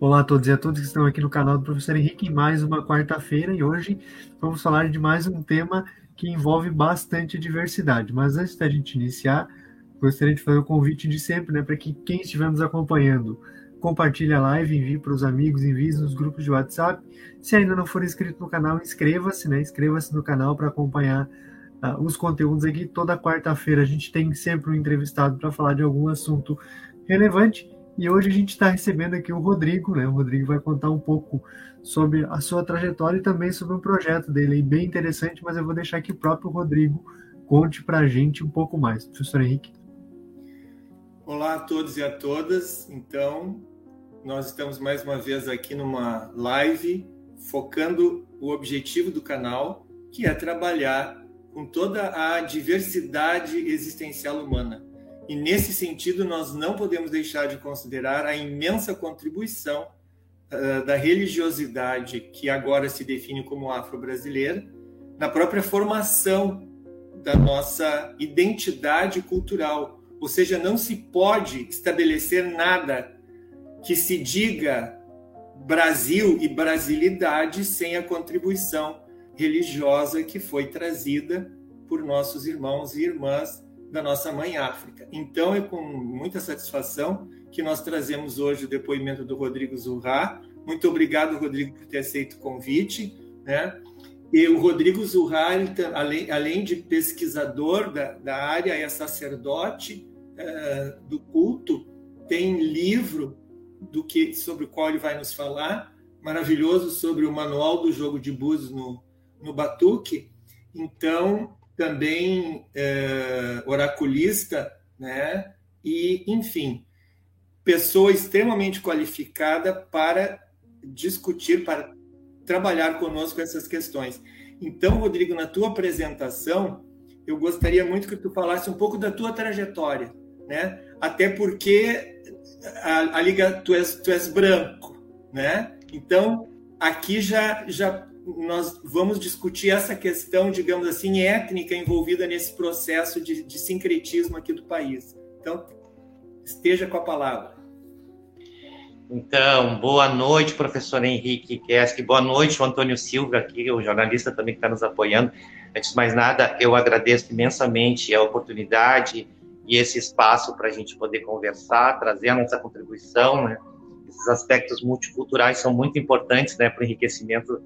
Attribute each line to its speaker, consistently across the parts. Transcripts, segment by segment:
Speaker 1: Olá a todos e a todas que estão aqui no canal do Professor Henrique, mais uma quarta-feira e hoje vamos falar de mais um tema que envolve bastante diversidade. Mas antes da gente iniciar, gostaria de fazer o convite de sempre, né, para que quem estiver nos acompanhando compartilhe a live, envie para os amigos, envie nos grupos de WhatsApp. Se ainda não for inscrito no canal, inscreva-se, né? Inscreva-se no canal para acompanhar uh, os conteúdos aqui. Toda quarta-feira a gente tem sempre um entrevistado para falar de algum assunto relevante e hoje a gente está recebendo aqui o Rodrigo, né? O Rodrigo vai contar um pouco sobre a sua trajetória e também sobre o projeto dele, bem interessante, mas eu vou deixar que o próprio Rodrigo conte para a gente um pouco mais. Professor Henrique.
Speaker 2: Olá a todos e a todas. Então, nós estamos mais uma vez aqui numa live focando o objetivo do canal, que é trabalhar com toda a diversidade existencial humana e nesse sentido, nós não podemos deixar de considerar a imensa contribuição uh, da religiosidade, que agora se define como afro-brasileira, na própria formação da nossa identidade cultural. Ou seja, não se pode estabelecer nada que se diga Brasil e brasilidade sem a contribuição religiosa que foi trazida por nossos irmãos e irmãs da nossa mãe África. Então é com muita satisfação que nós trazemos hoje o depoimento do Rodrigo Zurra. Muito obrigado, Rodrigo, por ter aceito o convite. Né? E o Rodrigo Zurra, além, além de pesquisador da, da área, é sacerdote é, do culto, tem livro do que sobre o qual ele vai nos falar, maravilhoso sobre o manual do jogo de búzios no, no Batuque. Então, também é, oraculista, né? E, enfim, pessoa extremamente qualificada para discutir, para trabalhar conosco essas questões. Então, Rodrigo, na tua apresentação, eu gostaria muito que tu falasse um pouco da tua trajetória, né? Até porque a, a liga tu és, tu és branco, né? Então, aqui já já nós vamos discutir essa questão, digamos assim, étnica envolvida nesse processo de, de sincretismo aqui do país. Então, esteja com a palavra.
Speaker 3: Então, boa noite, professor Henrique Kesk, boa noite, o Antônio Silva aqui, o jornalista também que está nos apoiando. Antes de mais nada, eu agradeço imensamente a oportunidade e esse espaço para a gente poder conversar, trazer a nossa contribuição, né? Esses aspectos multiculturais são muito importantes, né, para o enriquecimento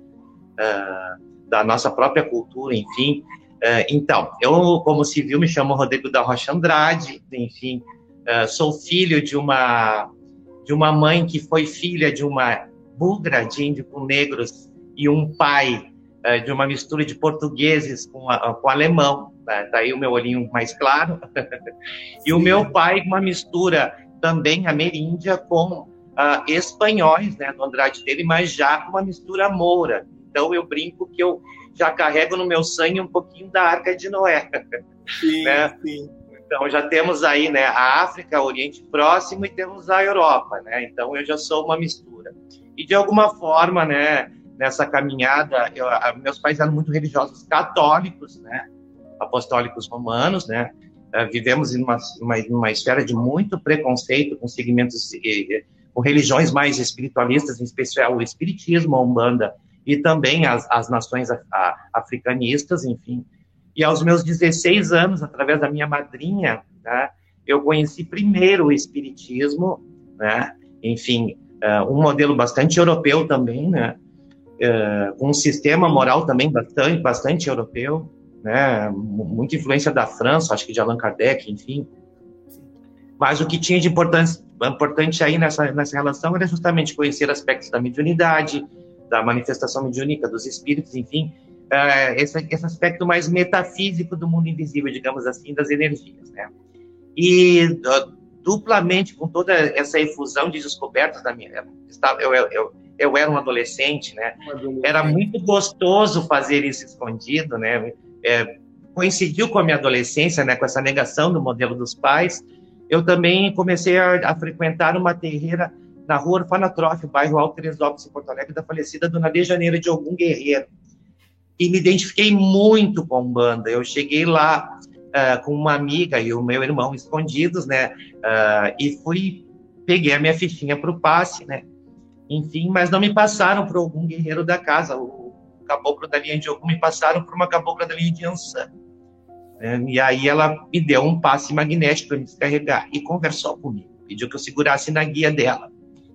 Speaker 3: da nossa própria cultura, enfim. Uh, então, eu, como civil, me chamo Rodrigo da Rocha Andrade, enfim, uh, sou filho de uma, de uma mãe que foi filha de uma bugra de índio com negros e um pai de uma mistura de portugueses com, a, com alemão, tá? tá aí o meu olhinho mais claro, e o meu pai uma mistura também ameríndia com uh, espanhóis, né, do Andrade dele, mas já uma mistura moura, então eu brinco que eu já carrego no meu sangue um pouquinho da Arca de Noé. Sim, né? sim. Então já temos aí, né, a África, o Oriente Próximo e temos a Europa, né? Então eu já sou uma mistura. E de alguma forma, né, nessa caminhada, eu, meus pais eram muito religiosos católicos, né? Apostólicos romanos, né? Uh, vivemos em uma, uma, uma, esfera de muito preconceito com segmentos, eh, com religiões mais espiritualistas, em especial o espiritismo, a Umbanda e também as, as nações africanistas, enfim. E aos meus 16 anos, através da minha madrinha, né, eu conheci primeiro o espiritismo, né, enfim, uh, um modelo bastante europeu também, né, uh, um sistema moral também bastante, bastante europeu, né, muita influência da França, acho que de Allan Kardec, enfim. Mas o que tinha de importante, importante aí nessa, nessa relação era justamente conhecer aspectos da mediunidade, da manifestação mediúnica dos espíritos, enfim, uh, esse, esse, aspecto mais metafísico do mundo invisível, digamos assim, das energias, né? E uh, duplamente com toda essa efusão de descobertas da minha, eu, eu, eu, eu era um adolescente, né? Era muito gostoso fazer isso escondido, né? É, coincidiu com a minha adolescência, né? Com essa negação do modelo dos pais. Eu também comecei a, a frequentar uma terreira na rua Orfanatrofe, bairro Alto Teresópolis, em Porto Alegre, da falecida Dona De Janeiro de algum guerreiro. E me identifiquei muito com banda. Eu cheguei lá uh, com uma amiga e o meu irmão escondidos, né? Uh, e fui, peguei a minha fichinha para o passe, né? enfim, mas não me passaram para algum guerreiro da casa. O caboclo da linha de Ogum me passaram para uma cabocla da linha de Ansan. Né? E aí ela me deu um passe magnético para me descarregar e conversou comigo, pediu que eu segurasse na guia dela.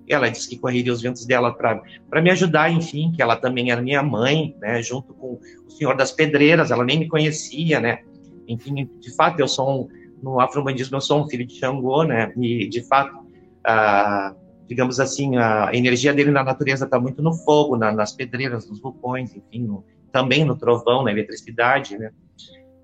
Speaker 3: Ela disse que correria os ventos dela para me ajudar, enfim, que ela também era minha mãe, né, junto com o senhor das pedreiras, ela nem me conhecia, né, enfim, de fato, eu sou um, no afro-bandismo eu sou um filho de Xangô, né, e de fato, digamos assim, a energia dele na natureza está muito no fogo, na, nas pedreiras, nos vulcões, enfim, no, também no trovão, na eletricidade, né,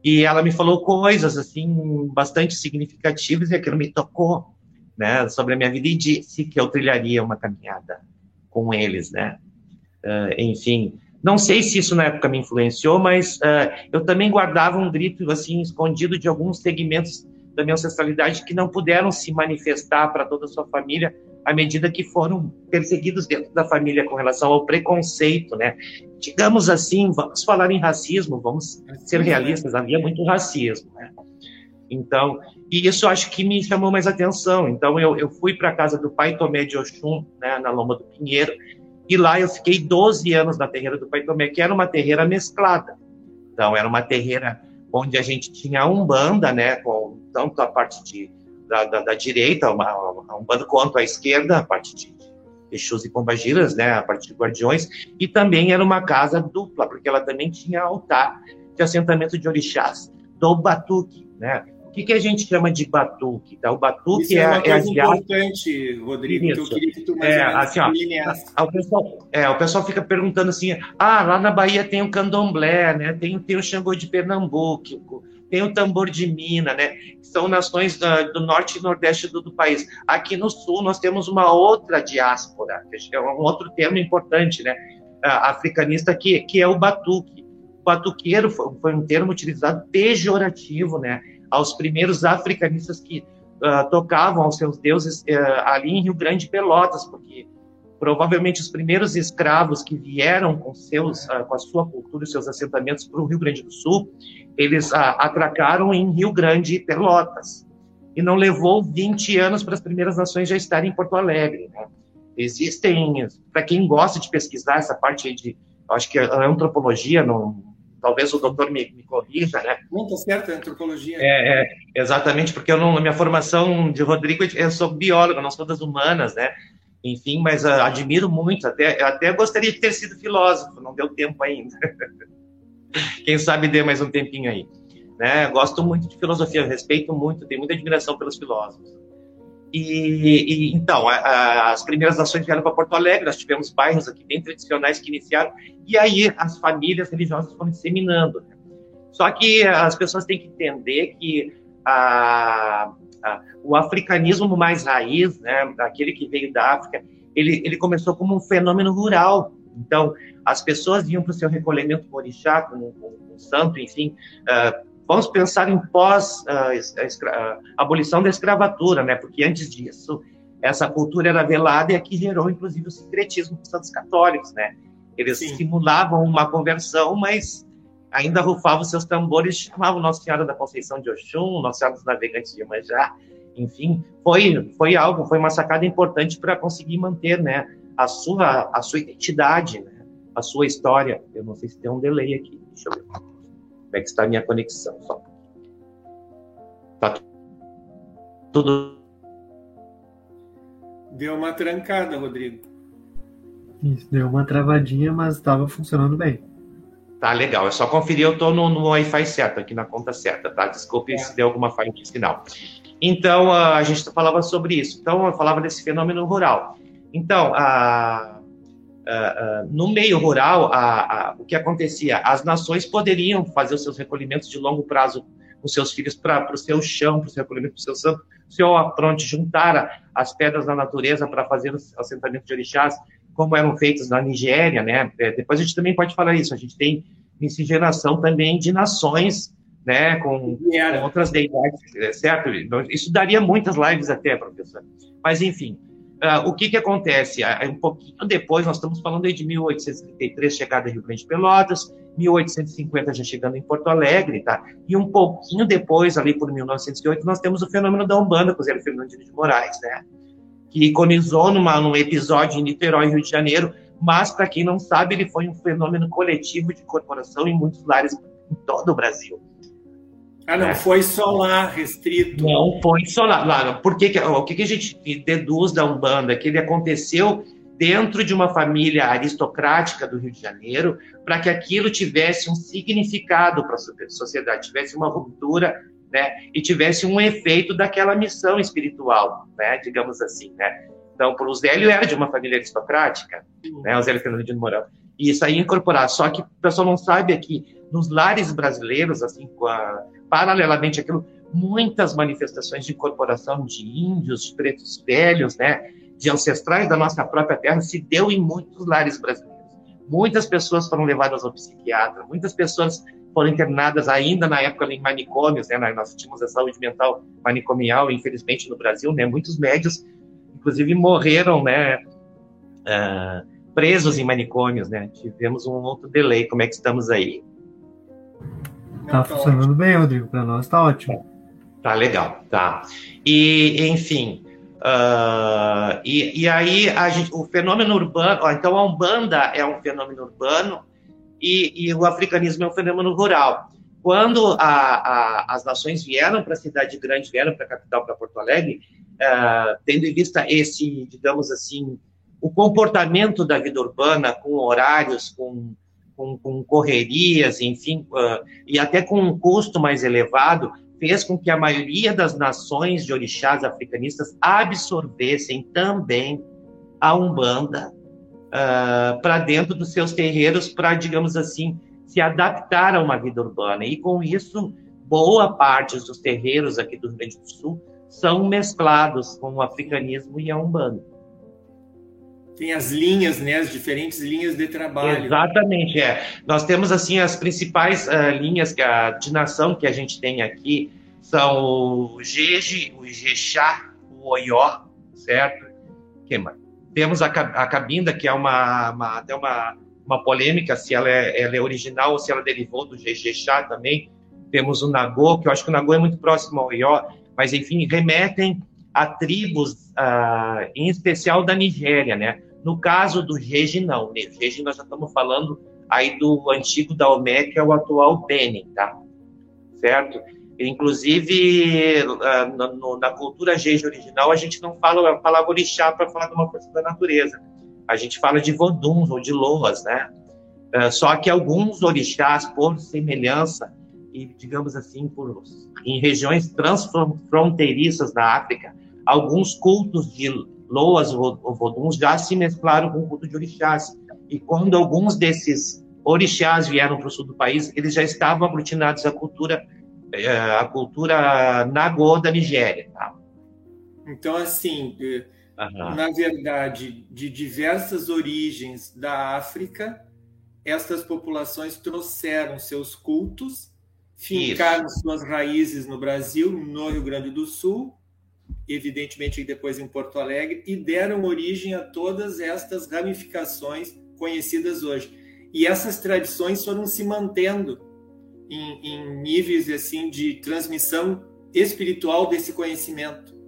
Speaker 3: e ela me falou coisas, assim, bastante significativas e aquilo me tocou, né, sobre a minha vida e disse que eu trilharia uma caminhada com eles, né? Uh, enfim, não sei se isso na época me influenciou, mas uh, eu também guardava um grito assim escondido de alguns segmentos da minha ancestralidade que não puderam se manifestar para toda a sua família à medida que foram perseguidos dentro da família com relação ao preconceito, né? Digamos assim, vamos falar em racismo, vamos ser realistas, havia muito racismo, né? Então, e isso acho que me chamou mais atenção. Então, eu, eu fui para a casa do pai Tomé de Oxum, né, na Loma do Pinheiro, e lá eu fiquei 12 anos na terreira do pai Tomé, que era uma terreira mesclada. Então, era uma terreira onde a gente tinha a Umbanda, né, com tanto a parte de, da, da, da direita, uma, a Umbanda, quanto a esquerda, a parte de Exus e Pombagiras, né, a parte de Guardiões, e também era uma casa dupla, porque ela também tinha altar de assentamento de orixás do Batuque, né, o que, que a gente chama de batuque? Tá? O batuque Isso é, é, uma
Speaker 2: é coisa importante, Rodrigo, Isso. que eu queria que tu mais
Speaker 3: é, assim, ó, o, pessoal, é, o pessoal fica perguntando assim, ah, lá na Bahia tem o candomblé, né? tem, tem o Xangô de Pernambuco, tem o tambor de Minas, né? São nações do, do norte e nordeste do, do, país. Aqui no sul nós temos uma outra diáspora, que é um outro termo importante, né? africanista, que, que é o batuque. O batuqueiro foi, foi um termo utilizado pejorativo, né? Aos primeiros africanistas que uh, tocavam aos seus deuses uh, ali em Rio Grande Pelotas, porque provavelmente os primeiros escravos que vieram com seus uh, com a sua cultura e seus assentamentos para o Rio Grande do Sul, eles atracaram em Rio Grande Pelotas. E não levou 20 anos para as primeiras nações já estarem em Porto Alegre. Né? Existem, para quem gosta de pesquisar essa parte de, acho que a antropologia, não, talvez o doutor me, me corrija, né?
Speaker 2: Não, está certo, é antropologia.
Speaker 3: É, é, exatamente, porque eu não, na minha formação de Rodrigo, eu sou biólogo, não sou das humanas, né? Enfim, mas uh, admiro muito, até, até gostaria de ter sido filósofo, não deu tempo ainda. Quem sabe dê mais um tempinho aí. Né? Gosto muito de filosofia, respeito muito, tenho muita admiração pelos filósofos. E, e então, a, a, as primeiras nações vieram para Porto Alegre, nós tivemos bairros aqui bem tradicionais que iniciaram, e aí as famílias religiosas foram disseminando. Né? Só que as pessoas têm que entender que a, o africanismo mais raiz, né, aquele que veio da África, ele, ele começou como um fenômeno rural. Então, as pessoas iam para o seu recolhimento com orixá, com, santo, enfim, uh, Vamos pensar em pós uh, abolição da escravatura, né? Porque antes disso essa cultura era velada e aqui gerou inclusive o secretismo dos santos católicos, né? Eles Sim. simulavam uma conversão, mas ainda rufavam seus tambores, chamavam Nossa Senhora da Conceição de Oxum, Nossa Senhora dos Navegantes de Iemanjá, enfim, foi foi algo, foi uma sacada importante para conseguir manter, né, a sua a sua identidade, né, a sua história. Eu não sei se tem um delay aqui, deixa eu ver. Como é que está a minha conexão? Só. Tá tudo.
Speaker 2: Deu uma trancada, Rodrigo.
Speaker 1: Isso, deu uma travadinha, mas estava funcionando bem.
Speaker 3: Tá legal, é só conferir, eu estou no, no Wi-Fi certo, aqui na conta certa, tá? Desculpe é. se deu alguma falha de sinal. Então, a gente falava sobre isso. Então, eu falava desse fenômeno rural. Então, a, Uh, uh, no meio rural, a, a, o que acontecia? As nações poderiam fazer os seus recolhimentos de longo prazo com seus filhos para o seu chão, para o seu recolhimento, para o seu santo, seu apronte, juntar as pedras da natureza para fazer o assentamento de orixás, como eram feitos na Nigéria, né? É, depois a gente também pode falar isso, a gente tem miscigenação também de nações, né, com, com outras deidades, certo? Isso daria muitas lives até, professor. Mas, enfim, Uh, o que, que acontece? Uh, um pouquinho depois, nós estamos falando aí de 1833, chegada em Rio Grande de Pelotas, 1850 já chegando em Porto Alegre, tá? E um pouquinho depois, ali por 1908, nós temos o fenômeno da Umbanda com o Zé Fernandino de Moraes, né? que iconizou numa, num episódio em Niterói, Rio de Janeiro, mas, para quem não sabe, ele foi um fenômeno coletivo de incorporação em muitos lares em todo o Brasil.
Speaker 2: Ah, não, é. foi só lá restrito.
Speaker 3: Não foi só lá. Por que, o que, a gente deduz da Umbanda? Que ele aconteceu dentro de uma família aristocrática do Rio de Janeiro, para que aquilo tivesse um significado para a sociedade, tivesse uma ruptura, né, e tivesse um efeito daquela missão espiritual, né, digamos assim, né. Então, o Zélio era de uma família aristocrática, né, o Zélio Fernando de Mourão, e isso aí incorporar. Só que o pessoal não sabe aqui, nos lares brasileiros, assim, a, paralelamente àquilo, muitas manifestações de incorporação de índios, pretos velhos, né, de ancestrais da nossa própria terra se deu em muitos lares brasileiros. Muitas pessoas foram levadas ao psiquiatra, muitas pessoas foram internadas ainda na época em manicômios, né? Nós tínhamos a saúde mental manicomial, infelizmente, no Brasil, né? Muitos médios, inclusive, morreram, né? Uh, presos em manicômios, né? Tivemos um outro delay. Como é que estamos aí?
Speaker 1: Tá funcionando bem, Rodrigo. Para nós tá ótimo.
Speaker 3: Tá legal, tá. E, enfim, uh, e, e aí gente, o fenômeno urbano, então a Umbanda é um fenômeno urbano e, e o africanismo é um fenômeno rural. Quando a, a, as nações vieram para a cidade grande, vieram para a capital, para Porto Alegre, uh, tendo em vista esse, digamos assim, o comportamento da vida urbana, com horários, com, com, com correrias, enfim, uh, e até com um custo mais elevado, fez com que a maioria das nações de orixás africanistas absorvessem também a Umbanda uh, para dentro dos seus terreiros, para, digamos assim, se adaptar a uma vida urbana. E com isso, boa parte dos terreiros aqui do Rio Grande do Sul são mesclados com o africanismo e a Umbanda
Speaker 2: tem as linhas, né, as diferentes linhas de trabalho.
Speaker 3: Exatamente, é. Nós temos assim as principais uh, linhas de nação que a gente tem aqui são o Jeje, o Ijexá, o Oió, certo? Que mais? Temos a, a Cabinda, que é uma, uma até uma, uma polêmica se ela é, ela é original ou se ela derivou do Jejexá também. Temos o Nagô, que eu acho que o Nagô é muito próximo ao Oió, mas enfim, remetem a tribos, uh, em especial da Nigéria, né? No caso do Jeje, não. Né? Nós já estamos falando aí do antigo Daomé, que é o atual Benin, tá? Certo? Inclusive, ah, na cultura Jeje original, a gente não fala a palavra orixá para falar de uma coisa da natureza. A gente fala de voduns ou de loas, né? Ah, só que alguns orixás, por semelhança, e digamos assim, por, em regiões transfronteiriças da África, alguns cultos de loas ou voduns já se mesclaram com o culto de orixás. E quando alguns desses orixás vieram para o sul do país, eles já estavam aglutinados à cultura eh, a cultura nagô da Nigéria. Tá?
Speaker 2: Então, assim, uhum. na verdade, de diversas origens da África, estas populações trouxeram seus cultos, fincaram Isso. suas raízes no Brasil, no Rio Grande do Sul, evidentemente depois em Porto Alegre, e deram origem a todas estas ramificações conhecidas hoje. E essas tradições foram se mantendo em, em níveis assim de transmissão espiritual desse conhecimento.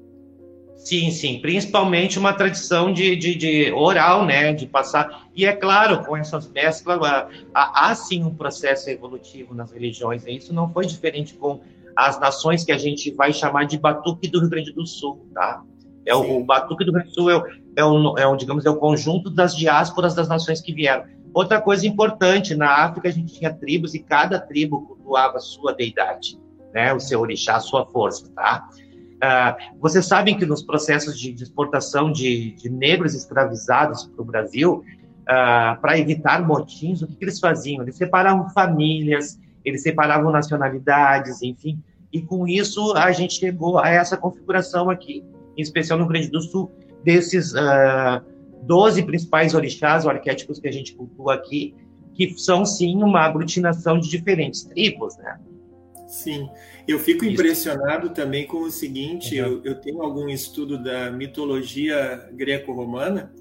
Speaker 3: Sim, sim, principalmente uma tradição de, de, de, oral, né, de passar. E é claro, com essas mesclas, há, há sim um processo evolutivo nas religiões. E isso não foi diferente com as nações que a gente vai chamar de Batuque do Rio Grande do Sul, tá? É o, o Batuque do Rio Grande do Sul é o, é, o, é o, digamos, é o conjunto das diásporas das nações que vieram. Outra coisa importante, na África a gente tinha tribos e cada tribo cultuava sua deidade, né? O seu orixá, a sua força, tá? Uh, vocês sabem que nos processos de, de exportação de, de, negros escravizados para o Brasil, uh, para evitar motins, o que, que eles faziam? Eles separavam famílias, eles separavam nacionalidades, enfim. E com isso a gente chegou a essa configuração aqui, em especial no Rio Grande do Sul, desses uh, ah, 12 principais orixás, ou arquétipos que a gente cultua aqui, que são sim uma aglutinação de diferentes tribos, né?
Speaker 2: Sim, eu fico Isso. impressionado também com o seguinte: uhum. eu, eu, tenho algum estudo da mitologia greco-romana,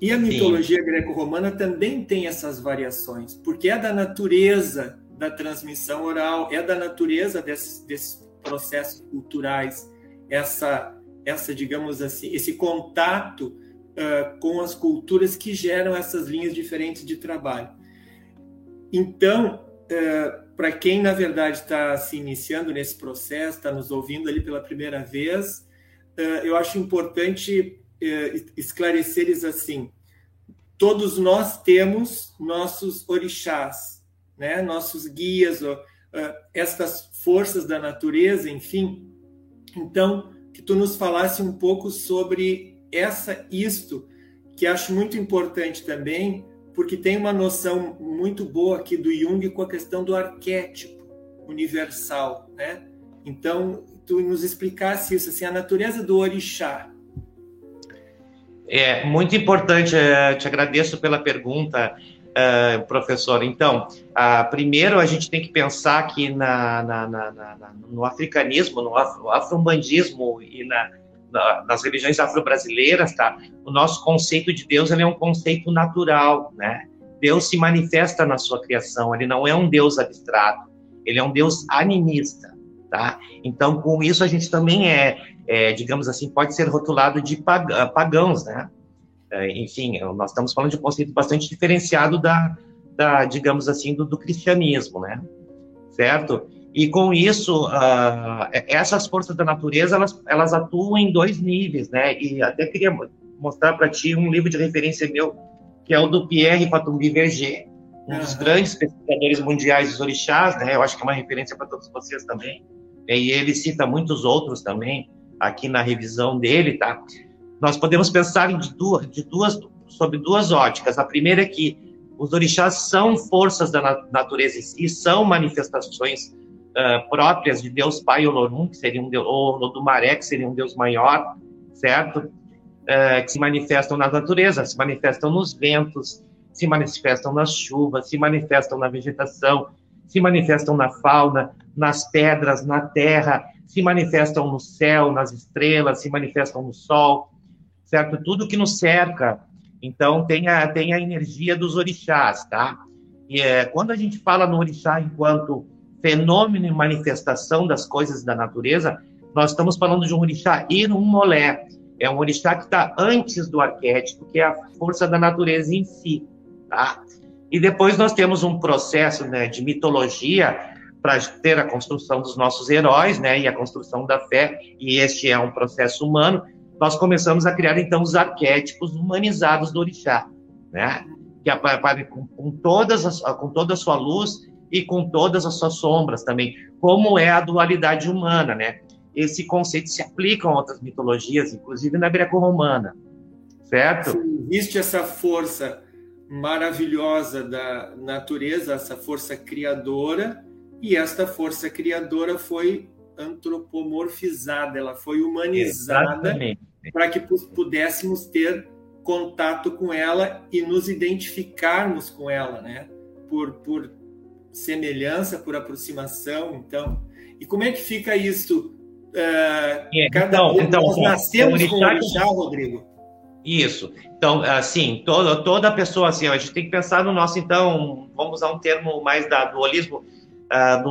Speaker 2: e a mitologia greco-romana também tem essas variações, porque é da natureza da transmissão oral, é da natureza desses, desses processos culturais, essa, essa, digamos assim, esse contato uh, com as culturas que geram essas linhas diferentes de trabalho. Então, uh, para quem na verdade está se iniciando nesse processo, está nos ouvindo ali pela primeira vez, uh, eu acho importante esclarecer-lhes assim: todos nós temos nossos orixás, né? nossos guias, estas forças da natureza, enfim. Então, que tu nos falasse um pouco sobre essa isto que acho muito importante também, porque tem uma noção muito boa aqui do Jung com a questão do arquétipo universal, né? Então, tu nos explicasse isso, assim, a natureza do orixá.
Speaker 3: É muito importante, eh, te agradeço pela pergunta, uh, professor. Então, uh, primeiro a gente tem que pensar que na, na, na, no africanismo, no afro-bandismo e nas religiões afro-brasileiras, tá? O nosso conceito de Deus é um conceito natural, né? Deus se manifesta na sua criação, ele não é um Deus abstrato, ele é um Deus animista, tá? Então, com isso a gente também é, é digamos assim, pode ser rotulado de pagãos, né? É, enfim, nós estamos falando de um conceito bastante diferenciado da, da digamos assim, do, do cristianismo, né? Certo? E com isso, uh, essas forças da natureza, elas, elas atuam em dois níveis, né? E até queria mostrar para ti um livro de referência meu, que é o do Pierre Patumbi Verger, um dos grandes pesquisadores mundiais dos orixás, né? Eu acho que é uma referência para todos vocês também. E ele cita muitos outros também aqui na revisão dele, tá? Nós podemos pensar de duas, de duas, sobre duas óticas. A primeira é que os orixás são forças da natureza e são manifestações uh, próprias de Deus Pai Olorum, que seria um Deus, ou do Maré, que seria um Deus maior, certo? Uh, que se manifestam na natureza, se manifestam nos ventos, se manifestam nas chuvas, se manifestam na vegetação, se manifestam na fauna, nas pedras, na terra, se manifestam no céu, nas estrelas, se manifestam no sol, certo? Tudo que nos cerca. Então, tem a, tem a energia dos orixás, tá? E é, quando a gente fala no orixá enquanto fenômeno e manifestação das coisas da natureza, nós estamos falando de um orixá irumolé. É um orixá que está antes do arquétipo, que é a força da natureza em si, tá? E depois nós temos um processo né, de mitologia para ter a construção dos nossos heróis, né, e a construção da fé, e este é um processo humano, nós começamos a criar então os arquétipos humanizados do orixá, né? Que aparecem com, com, todas as, com toda a sua luz e com todas as suas sombras também, como é a dualidade humana, né? Esse conceito se aplica a outras mitologias, inclusive na greco-romana, certo?
Speaker 2: Existe essa força maravilhosa da natureza, essa força criadora, e esta força criadora foi antropomorfizada, ela foi humanizada para que pudéssemos ter contato com ela e nos identificarmos com ela, né? Por, por semelhança, por aproximação, então. E como é que fica isso? Uh,
Speaker 3: é, cada então, então,
Speaker 2: nós nascemos com o orixá, Rodrigo.
Speaker 3: Isso. Então, assim, toda, toda pessoa, assim, a gente tem que pensar no nosso, então, vamos usar um termo mais da dualismo, uh,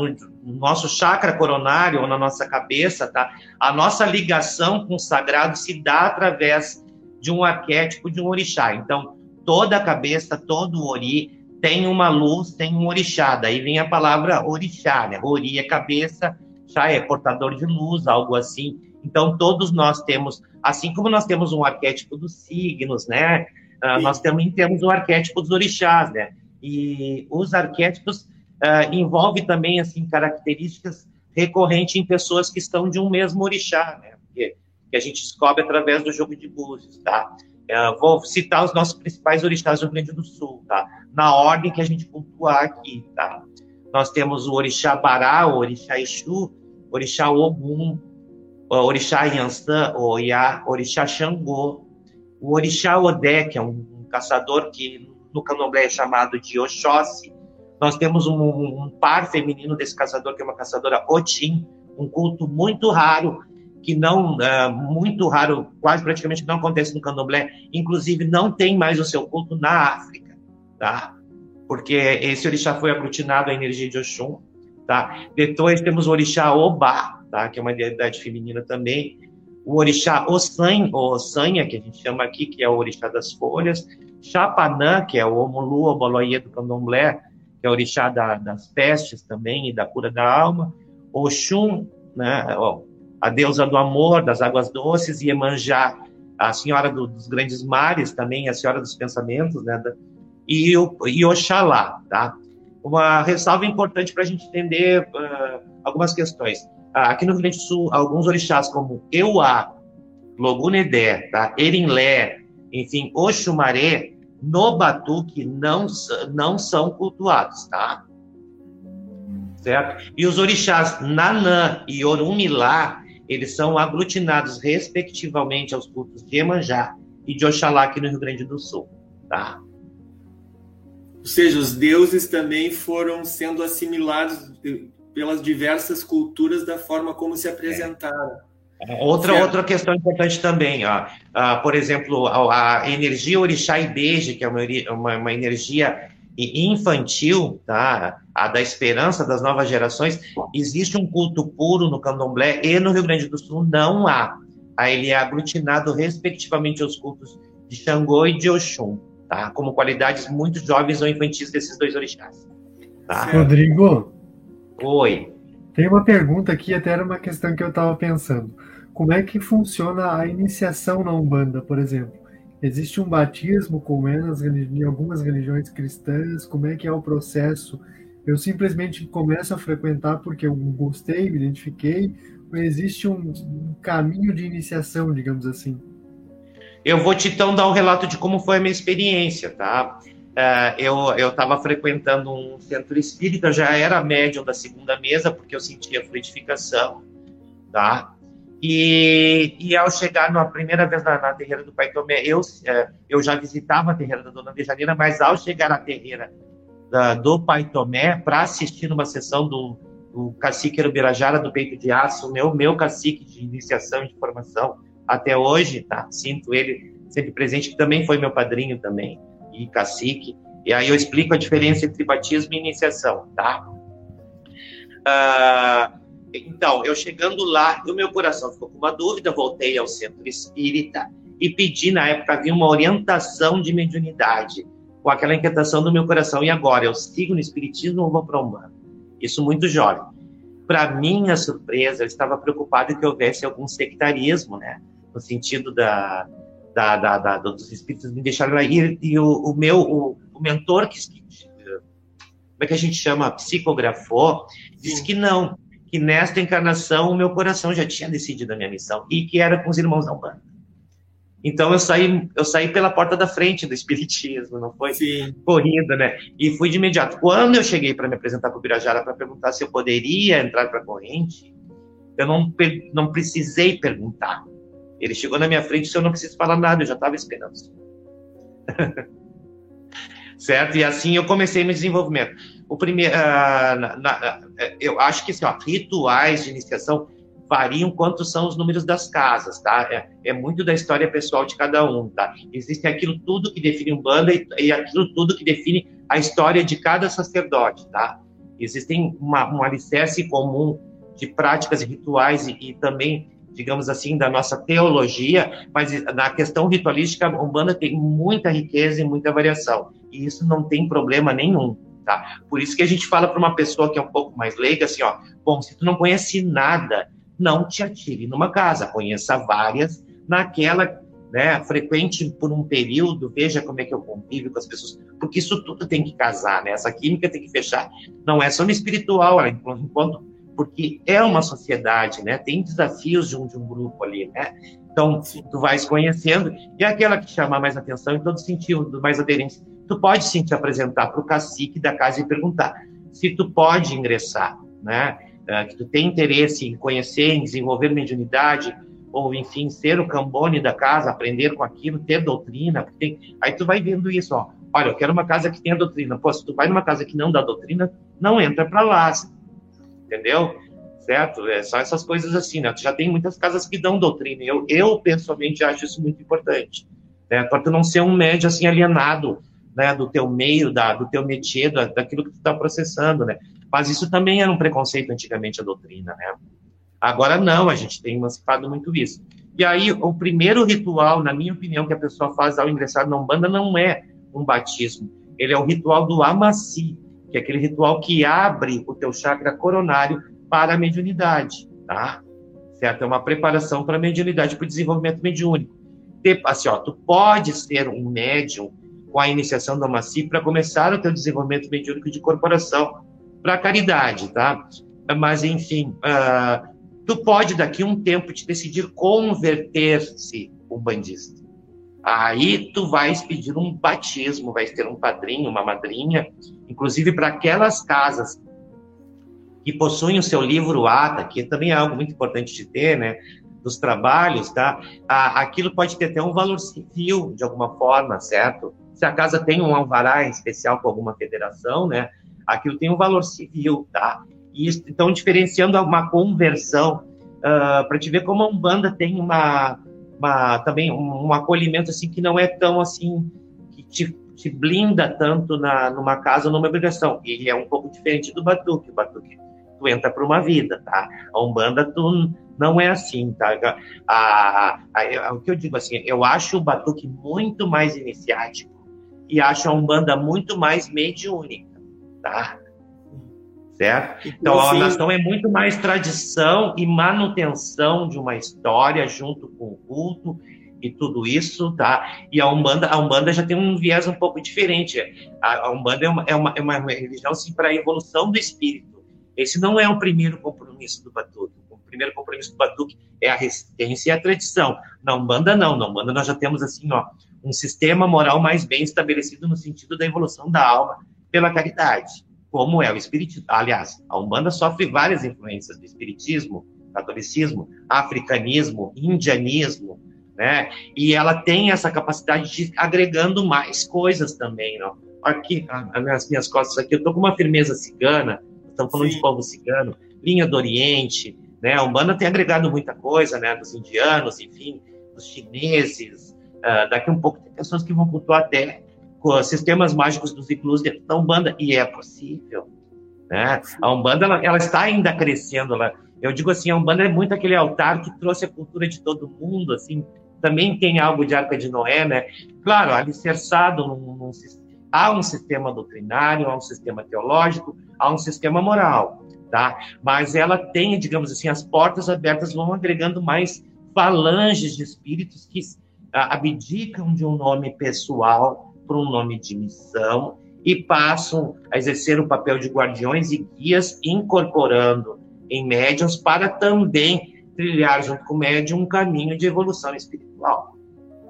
Speaker 3: no, nosso chakra coronário ou na nossa cabeça, tá? A nossa ligação com o sagrado se dá através de um arquétipo de um orixá. Então, toda a cabeça, todo o ori tem uma luz, tem um orixá. Daí vem a palavra orixá, né? Ori é cabeça, chá é portador de luz, algo assim. Então, todos nós temos, assim como nós temos um arquétipo dos signos, né? Uh, nós também temos um arquétipo dos orixás, né? E os arquétipos uh, envolve também assim características recorrentes em pessoas que estão de um mesmo orixá, né? Que, que a gente descobre através do jogo de búzios, tá? Uh, vou citar os nossos principais orixás do Rio Grande do Sul, tá? Na ordem que a gente pontuar aqui, tá? Nós temos o orixá Bará, o orixá Exu, o orixá Ogum, o orixá Yansan, o orixá Xangô, o orixá Odé, que é um, um caçador que no candomblé é chamado de Oxóssi, nós temos um, um, par feminino desse caçador, que é uma caçadora Otim, um culto muito raro, que não, uh, muito raro, quase praticamente não acontece no candomblé, inclusive não tem mais o seu culto na África, tá? Porque esse orixá foi aglutinado à energia de Oxum, tá? Depois temos o orixá Obá, tá? Que é uma deidade feminina também. o orixá Ossan, Ossanha, que a gente chama aqui, que é o orixá das folhas, Chapanã, que é o Omulu Oboloie do Candomblé, que é o orixá da, das pestes também e da cura da alma, Oxum, né, a deusa do amor, das águas doces, e Emanjá, a senhora do, dos grandes mares também, a senhora dos pensamentos, né, da, e, o, e Oxalá, tá? Uma ressalva importante para a gente entender uh, algumas questões. Uh, aqui no Rio Grande do Sul, alguns orixás como Euá, Logunedé, tá? Erinlé, enfim, Oxumaré, no Batuque não, não são cultuados, tá? Certo? E os orixás Nanã e Orumilá, eles são aglutinados respectivamente aos cultos de Emanjá e de Oxalá aqui no Rio Grande do Sul, tá?
Speaker 2: Ou seja, os deuses também foram sendo assimilados pelas diversas culturas da forma como se apresentaram.
Speaker 3: É. Outra, outra questão importante também, ó. Uh, por exemplo, a, a, energia orixá e beije, que é uma, uma, uma, energia infantil, tá? a da esperança das novas gerações, existe um culto puro no candomblé e no Rio Grande do Sul não há. Aí ele é aglutinado respectivamente aos cultos de Xangô e de Oxum, tá? como qualidades muito jovens ou infantis desses dois orixás.
Speaker 1: Tá? Rodrigo?
Speaker 3: Oi.
Speaker 1: Tem uma pergunta aqui, até era uma questão que eu estava pensando. Como é que funciona a iniciação na Umbanda, por exemplo? Existe um batismo, como é nas, em algumas religiões cristãs? Como é que é o processo? Eu simplesmente começo a frequentar porque eu gostei, me identifiquei, ou existe um, um caminho de iniciação, digamos assim?
Speaker 3: Eu vou te então dar um relato de como foi a minha experiência, tá? Uh, eu estava frequentando um centro espírita, já era médium da segunda mesa, porque eu sentia fluidificação, tá? E, e ao chegar na primeira vez na, na terreira do Pai Tomé, eu, uh, eu já visitava a terreira da Dona Dejanira, mas ao chegar na terreira da, do Pai Tomé, para assistir numa sessão do, do cacique Birajara do Peito de Aço, meu, meu cacique de iniciação e de formação, até hoje, tá? Sinto ele sempre presente, que também foi meu padrinho também e cacique. E aí eu explico a diferença entre batismo e iniciação, tá? Uh, então, eu chegando lá, o meu coração ficou com uma dúvida, voltei ao centro espírita e pedi, na época, havia uma orientação de mediunidade, com aquela inquietação do meu coração. E agora, eu sigo no espiritismo ou vou para Umbanda? Isso muito jovem. Para minha surpresa, eu estava preocupado que houvesse algum sectarismo, né? No sentido da, da, da, da, dos espíritos me deixaram lá. E, e o, o, meu, o, o mentor, que, como é que a gente chama? Psicografou, disse que não, que nesta encarnação o meu coração já tinha decidido a minha missão e que era com os irmãos da Umbanda. Então eu saí, eu saí pela porta da frente do espiritismo, não foi Sim. corrida, né? E fui de imediato. Quando eu cheguei para me apresentar para o Birajara para perguntar se eu poderia entrar para a corrente, eu não, não precisei perguntar. Ele chegou na minha frente, se eu não preciso falar nada, eu já estava esperando. certo? E assim eu comecei meu desenvolvimento. O primeiro, uh, na, na, eu acho que assim, ó, rituais de iniciação variam quanto são os números das casas, tá? É, é, muito da história pessoal de cada um, tá? Existe aquilo tudo que define um banda e, e aquilo tudo que define a história de cada sacerdote, tá? Existem uma, um alicerce comum de práticas e rituais e, e também digamos assim, da nossa teologia, mas na questão ritualística, a Umbanda tem muita riqueza e muita variação, e isso não tem problema nenhum, tá? Por isso que a gente fala para uma pessoa que é um pouco mais leiga, assim, ó, bom, se tu não conhece nada, não te atire numa casa, conheça várias naquela, né, frequente por um período, veja como é que eu convivo com as pessoas, porque isso tudo tem que casar, né? Essa química tem que fechar, não é só no espiritual, enquanto porque é uma sociedade, né? Tem desafios de um, de um grupo ali, né? Então, tu vais conhecendo, e aquela que chama mais atenção, em todo sentido, mais aderência, tu pode sim te apresentar para o cacique da casa e perguntar se tu pode ingressar, né? É, que tu tem interesse em conhecer, em desenvolver mediunidade, ou enfim, ser o cambone da casa, aprender com aquilo, ter doutrina, tem... aí tu vai vendo isso, ó. Olha, eu quero uma casa que tenha doutrina. Pô, se tu vai numa casa que não dá doutrina, não entra para lá entendeu? Certo? É só essas coisas assim, né? Já tem muitas casas que dão doutrina. Eu, eu pessoalmente acho isso muito importante, né? Para tu não ser um médio assim alienado, né? Do teu meio, da, do teu métier, da, daquilo que tu está processando, né? Mas isso também era um preconceito antigamente a doutrina, né? Agora não, a gente tem emancipado muito isso. E aí, o primeiro ritual, na minha opinião, que a pessoa faz ao ingressar na Umbanda não é um batismo. Ele é o ritual do Amaci, que é aquele ritual que abre o teu chakra coronário para a mediunidade, tá? Certo? É uma preparação para a mediunidade, para o desenvolvimento mediúnico. Assim, ó, tu pode ser um médium com a iniciação do Amaci para começar o teu desenvolvimento mediúnico de corporação para caridade, tá? Mas, enfim, uh, tu pode daqui um tempo te decidir converter-se um bandista. Aí tu vais pedir um batismo, vais ter um padrinho, uma madrinha, inclusive para aquelas casas que possuem o seu livro ATA, que também é algo muito importante de ter, né? Dos trabalhos, tá? aquilo pode ter até um valor civil, de alguma forma, certo? Se a casa tem um alvará em especial com alguma federação, né? Aquilo tem um valor civil, tá? E então diferenciando uma conversão uh, ah, para te ver como a umbanda tem uma, uma também um, um, acolhimento assim que não é tão assim que te, te blinda tanto na numa casa ou numa obrigação. E é um pouco diferente do batuque. O batuque tu entra para uma vida, tá? A umbanda tu não é assim, tá? A, a, a, o que eu digo assim, eu acho o batuque muito mais iniciático e acho a umbanda muito mais mediúnica, tá? certo? Então, a nação é muito mais tradição e manutenção de uma história junto com o culto e tudo isso, tá? E a Umbanda, a Umbanda já tem um viés um pouco diferente. A, a Umbanda é uma, é uma, é uma religião, assim, para a evolução do espírito. Esse não é o primeiro compromisso do Batuque. O primeiro compromisso do Batuque é a resistência e a tradição. Na Umbanda, não. Na Umbanda, nós já temos, assim, ó, um sistema moral mais bem estabelecido no sentido da evolução da alma pela caridade como é o espiritismo. Aliás, a Umbanda sofre várias influências do espiritismo, catolicismo, africanismo, indianismo, né? E ela tem essa capacidade de ir agregando mais coisas também, não? Aqui, nas minhas costas aqui, eu tô com uma firmeza cigana, estamos falando Sim. de povo cigano, linha do Oriente, né? A Umbanda tem agregado muita coisa, né? Dos indianos, enfim, dos chineses, uh, daqui um pouco tem pessoas que vão cultuar até sistemas mágicos dos iglus dentro da Umbanda, e é possível. Né? A Umbanda ela, ela, está ainda crescendo. Ela, eu digo assim, a Umbanda é muito aquele altar que trouxe a cultura de todo mundo, assim, também tem algo de Arca de Noé, né? Claro, alicerçado num, num, há um sistema doutrinário, há um sistema teológico, há um sistema moral, tá? Mas ela tem, digamos assim, as portas abertas vão agregando mais falanges de espíritos que abdicam de um nome pessoal para um nome de missão e passam a exercer o papel de guardiões e guias, incorporando em médiums para também trilhar junto com o médium um caminho de evolução espiritual.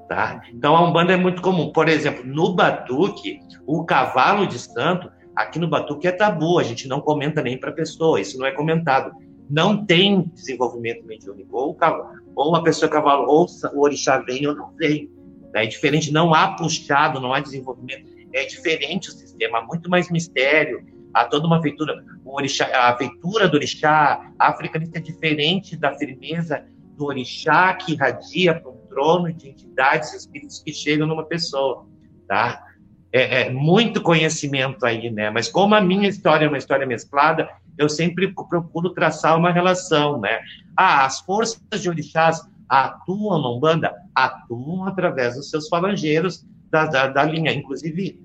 Speaker 3: Tá? Então a Umbanda é muito comum. Por exemplo, no Batuque, o cavalo de santo, aqui no Batuque é tabu, a gente não comenta nem para pessoa, isso não é comentado. Não tem desenvolvimento mediúnico, ou, cavalo, ou a pessoa cavalo, ou o orixá vem ou não vem. É diferente, não há puxado, não há desenvolvimento. É diferente o sistema, muito mais mistério. Há toda uma feitura. Orixá, a feitura do orixá africanista é diferente da firmeza do orixá que irradia para um trono de entidades, espíritos que chegam numa pessoa. Tá? É, é, muito conhecimento aí, né? Mas como a minha história é uma história mesclada, eu sempre procuro traçar uma relação, né? Ah, as forças de orixás atuam na Umbanda? Atuam através dos seus falangeiros da, da, da, linha. Inclusive,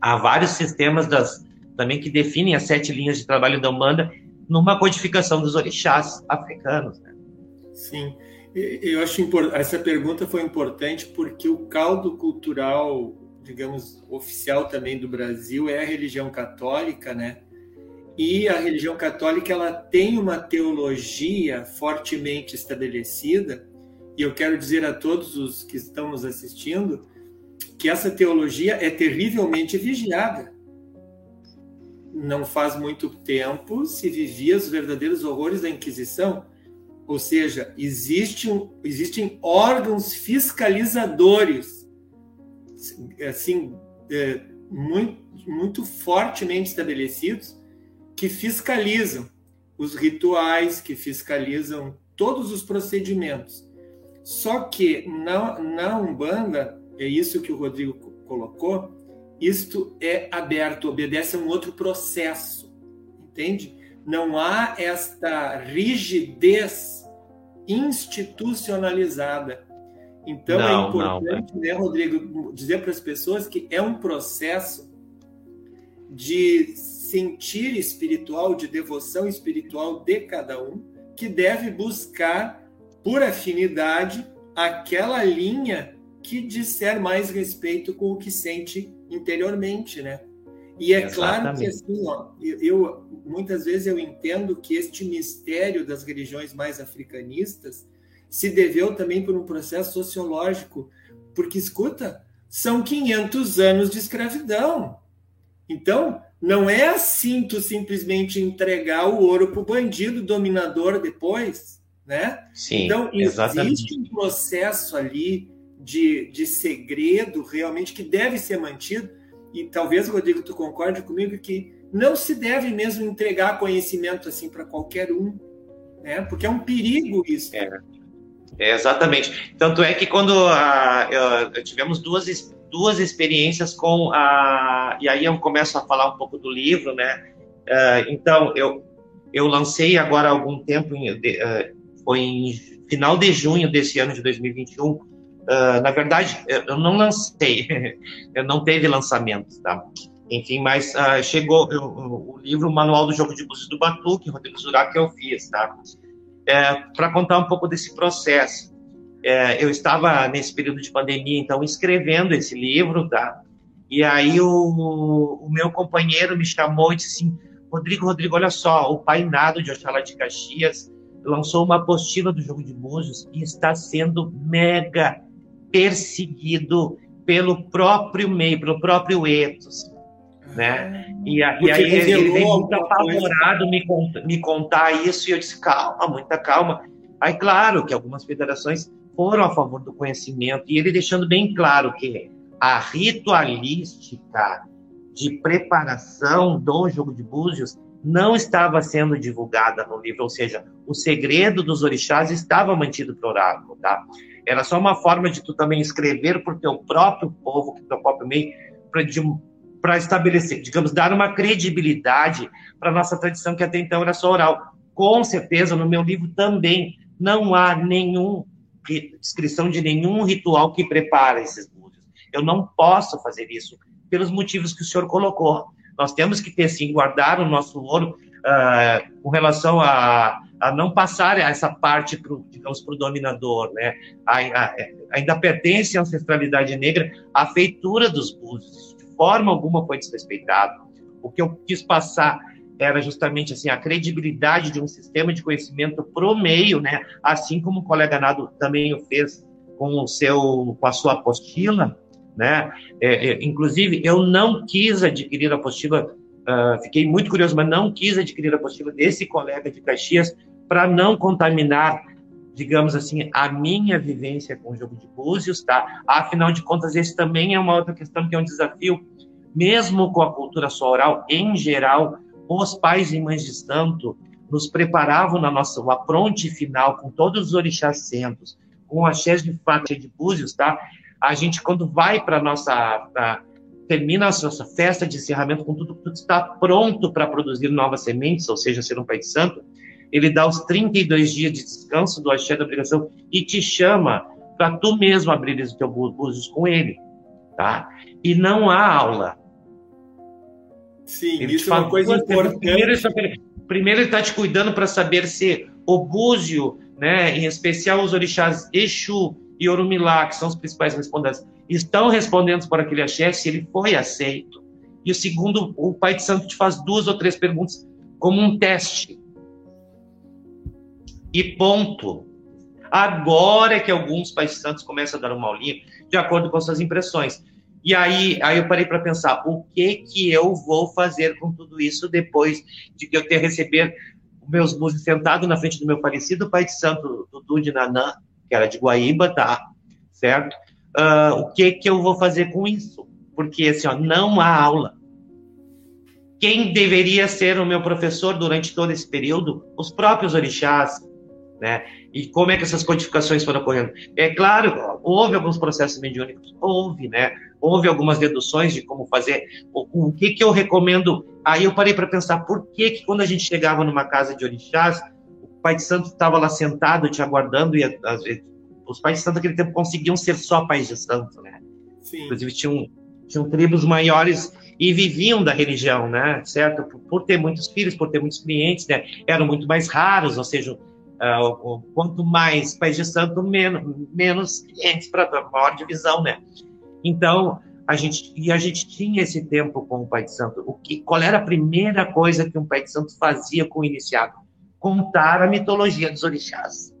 Speaker 3: há vários sistemas das, também que definem as sete linhas de trabalho da Umbanda numa codificação dos orixás africanos. Né?
Speaker 2: Sim. Eu acho essa pergunta foi importante porque o caldo cultural, digamos, oficial também do Brasil é a religião católica, né? E a religião católica ela tem uma teologia fortemente estabelecida e eu quero dizer a todos os que estão nos assistindo que essa teologia é terrivelmente vigiada. Não faz muito tempo se vivia os verdadeiros horrores da Inquisição, ou seja, existe um, existem órgãos fiscalizadores, assim, é, muito, muito fortemente estabelecidos que fiscalizam os rituais, que fiscalizam todos os procedimentos. Só que na, na Umbanda, é isso que o Rodrigo colocou, isto é aberto, obedece a um outro processo, entende? Não há esta rigidez institucionalizada. Então é não, é importante, não, né, Rodrigo, dizer para as pessoas que é um processo de sentir espiritual, de devoção espiritual de cada um, que deve buscar, por afinidade, aquela linha que disser mais respeito com o que sente interiormente, né? E é Exatamente. claro que assim, ó, eu, muitas vezes eu entendo que este mistério das religiões mais africanistas se deveu também por um processo sociológico, porque escuta, são 500 anos de escravidão. Então, não é assim tu simplesmente entregar o ouro para o bandido dominador depois, né?
Speaker 3: Sim,
Speaker 2: então, existe um processo ali de, de segredo realmente que deve ser mantido, e talvez, Rodrigo, tu concorde comigo que não se deve mesmo entregar conhecimento assim para qualquer um, né? Porque é um perigo isso.
Speaker 3: É. É, exatamente. Tanto é que quando a, eu, tivemos duas, duas experiências com a. E aí eu começo a falar um pouco do livro, né? Uh, então, eu, eu lancei agora há algum tempo, em, uh, foi em final de junho desse ano de 2021. Uh, na verdade, eu não lancei, eu não teve lançamento, tá? Enfim, mas uh, chegou eu, o livro Manual do Jogo de Búzios do Batuque, Rodrigo Zurá, que eu fiz, tá? É, Para contar um pouco desse processo. É, eu estava nesse período de pandemia, então, escrevendo esse livro, tá? E aí o, o meu companheiro me chamou e disse assim, Rodrigo, Rodrigo, olha só, o Pai Nado de Oxalá de Caxias lançou uma apostila do jogo de búzios e está sendo mega perseguido pelo próprio meio, pelo próprio ethos né? E, a, e aí ele, ele veio muito apavorado me, me contar isso e eu disse, calma, muita calma. Aí, claro que algumas federações foram a favor do conhecimento e ele deixando bem claro que a ritualística de preparação do jogo de búzios não estava sendo divulgada no livro, ou seja, o segredo dos orixás estava mantido para o oráculo, tá? Era só uma forma de tu também escrever para o teu próprio povo, para o teu próprio meio, para estabelecer, digamos, dar uma credibilidade para nossa tradição, que até então era só oral. Com certeza, no meu livro também não há nenhum descrição de nenhum ritual que prepara esses búzios. Eu não posso fazer isso pelos motivos que o senhor colocou. Nós temos que ter, sim, guardar o nosso ouro uh, com relação a, a não passar essa parte, pro, digamos, para o dominador. Né? A, a, ainda pertence à ancestralidade negra a feitura dos búzios forma alguma foi desrespeitado. O que eu quis passar era justamente assim a credibilidade de um sistema de conhecimento pro meio, né? Assim como o colega Nado também o fez com o seu com a sua apostila, né? É, é, inclusive eu não quis adquirir a apostila, uh, fiquei muito curioso, mas não quis adquirir a apostila desse colega de Caxias para não contaminar digamos assim, a minha vivência com o jogo de búzios, tá? Afinal de contas, esse também é uma outra questão que é um desafio, mesmo com a cultura só oral, em geral, os pais e mães de santo nos preparavam na nossa apronte final, com todos os orixás centros, com a chés de fato de búzios, tá? A gente, quando vai para nossa... Pra, termina a nossa festa de encerramento com tudo, tudo está pronto para produzir novas sementes, ou seja, ser um pai de santo, ele dá os 32 dias de descanso do axé da obrigação e te chama para tu mesmo abrir os teus búzios com ele, tá? E não há aula.
Speaker 2: Sim, ele isso é uma coisa importante. Primeiro,
Speaker 3: primeiro ele está te cuidando para saber se o búzio, né, em especial os orixás Exu e Orumilá, que são os principais respondentes, estão respondendo por aquele axé, se ele foi aceito. E o segundo, o Pai de Santo te faz duas ou três perguntas como um teste e ponto. Agora é que alguns pais santos começam a dar uma aulinha de acordo com suas impressões. E aí, aí eu parei para pensar, o que que eu vou fazer com tudo isso depois de que eu ter receber meus músicos sentado na frente do meu falecido pai de santo, Dudu de Nanã, que era de Guaíba, tá? Certo? Uh, o que que eu vou fazer com isso? Porque, assim, ó, não há aula. Quem deveria ser o meu professor durante todo esse período? Os próprios orixás, né? E como é que essas codificações foram ocorrendo? É claro, houve alguns processos mediúnicos, houve, né? Houve algumas deduções de como fazer. O, o que que eu recomendo? Aí eu parei para pensar por que que quando a gente chegava numa casa de orixás, Pai de Santo estava lá sentado te aguardando e às vezes os pais de santo naquele tempo conseguiam ser só pais de santo, né? Sim. Inclusive tinham, tinham tribos maiores e viviam da religião, né? Certo? Por, por ter muitos filhos, por ter muitos clientes, né? Eram muito mais raros, ou seja, uh, quanto mais pais de santo, menos, menos clientes para maior divisão, né? Então, a gente e a gente tinha esse tempo com o pai de santo. O que, qual era a primeira coisa que um pai de santo fazia com o iniciado? Contar a mitologia dos orixás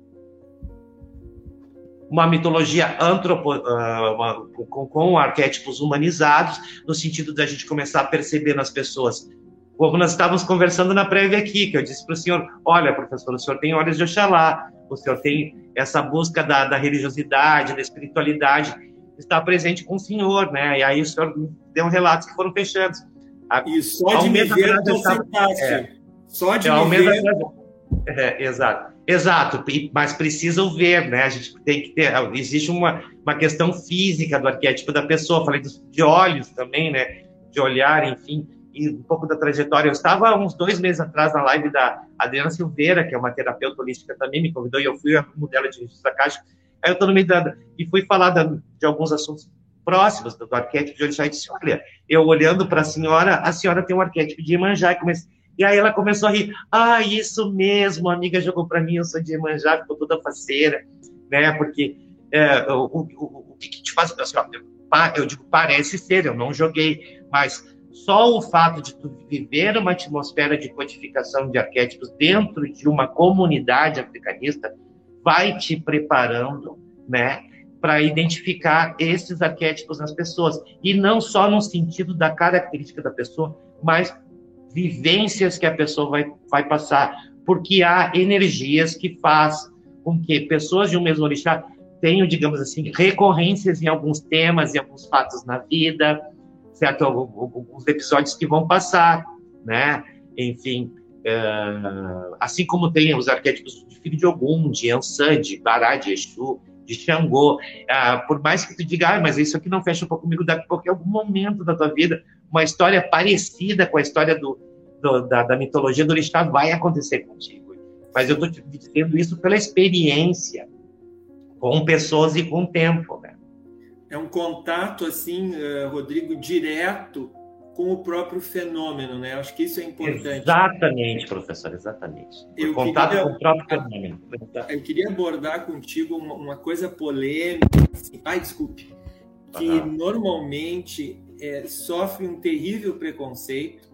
Speaker 3: uma mitologia antropo, uh, uma, com, com, arquétipos humanizados, no sentido da gente começar a perceber nas pessoas. Como nós estávamos conversando na prévia aqui, que eu disse para o senhor: olha, professor, o senhor tem olhos de Oxalá, o senhor tem essa busca da, da religiosidade, da espiritualidade, está presente com o senhor, né? E aí o senhor deu relatos que foram fechados.
Speaker 2: A, e só de me ver, eu é, Só de
Speaker 3: é, me ver. É, exato. Exato, mas precisam ver, né? A gente tem que ter. Existe uma, uma questão física do arquétipo da pessoa, falei de olhos também, né? De olhar, enfim, e um pouco da trajetória. Eu estava uns dois meses atrás na live da Adriana Silveira, que é uma terapeuta holística também, me convidou e eu fui a modelo de registro da caixa. Aí eu estou no meio da. E fui falar da, de alguns assuntos próximos do, do arquétipo de Orixá e disse: Olha, eu olhando para a senhora, a senhora tem um arquétipo de Imanjá. E comecei e aí ela começou a rir. Ah, isso mesmo, a amiga jogou para mim, eu sou de Iemanjá, ficou toda faceira, né? Porque é, o, o, o, o, que, que te faz... Assim, ó, eu digo, parece ser, eu não joguei, mas só o fato de tu viver uma atmosfera de codificação de arquétipos dentro de uma comunidade africanista vai te preparando, né, para identificar esses arquétipos nas pessoas e não só no sentido da característica da pessoa, mas vivências que a pessoa vai, vai passar, porque há energias que faz com que pessoas de um mesmo orixá tenham, digamos assim, recorrências em alguns temas, em alguns fatos na vida, certo? Alguns episódios que vão passar, né? Enfim, assim como tem os arquétipos de filho de Ogum, de Ansan, de Bará, de Exu, de Xangô, uh, por mais que tu diga, ah, mas isso aqui não fecha um pouco comigo, daqui a pouco, algum momento da tua vida, uma história parecida com a história do, do da, da, mitologia do orixá vai acontecer contigo. Mas eu estou te dizendo isso pela experiência com pessoas e com o tempo, né?
Speaker 2: É um contato, assim, uh, Rodrigo, direto com o próprio fenômeno, né? Acho que isso é importante.
Speaker 3: Exatamente, professor, exatamente. Eu contato queria, com o próprio fenômeno.
Speaker 2: Eu queria abordar contigo uma, uma coisa polêmica. Assim, ai, desculpe. Que normalmente é, sofre um terrível preconceito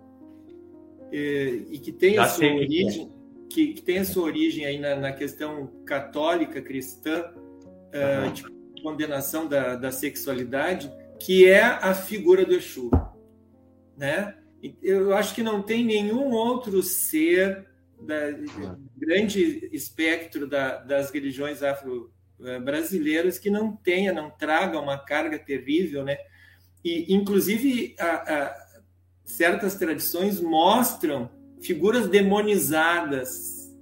Speaker 2: é, e que tem a sua é. origem, que, que, tem a sua origem aí na, na questão católica cristã uhum. de condenação da, da sexualidade, que é a figura do Exu, né? Eu acho que não tem nenhum outro ser da grande espectro da, das religiões afro-brasileiras que não tenha, não traga uma carga terrível, né? E, inclusive, a, a, certas tradições mostram figuras demonizadas,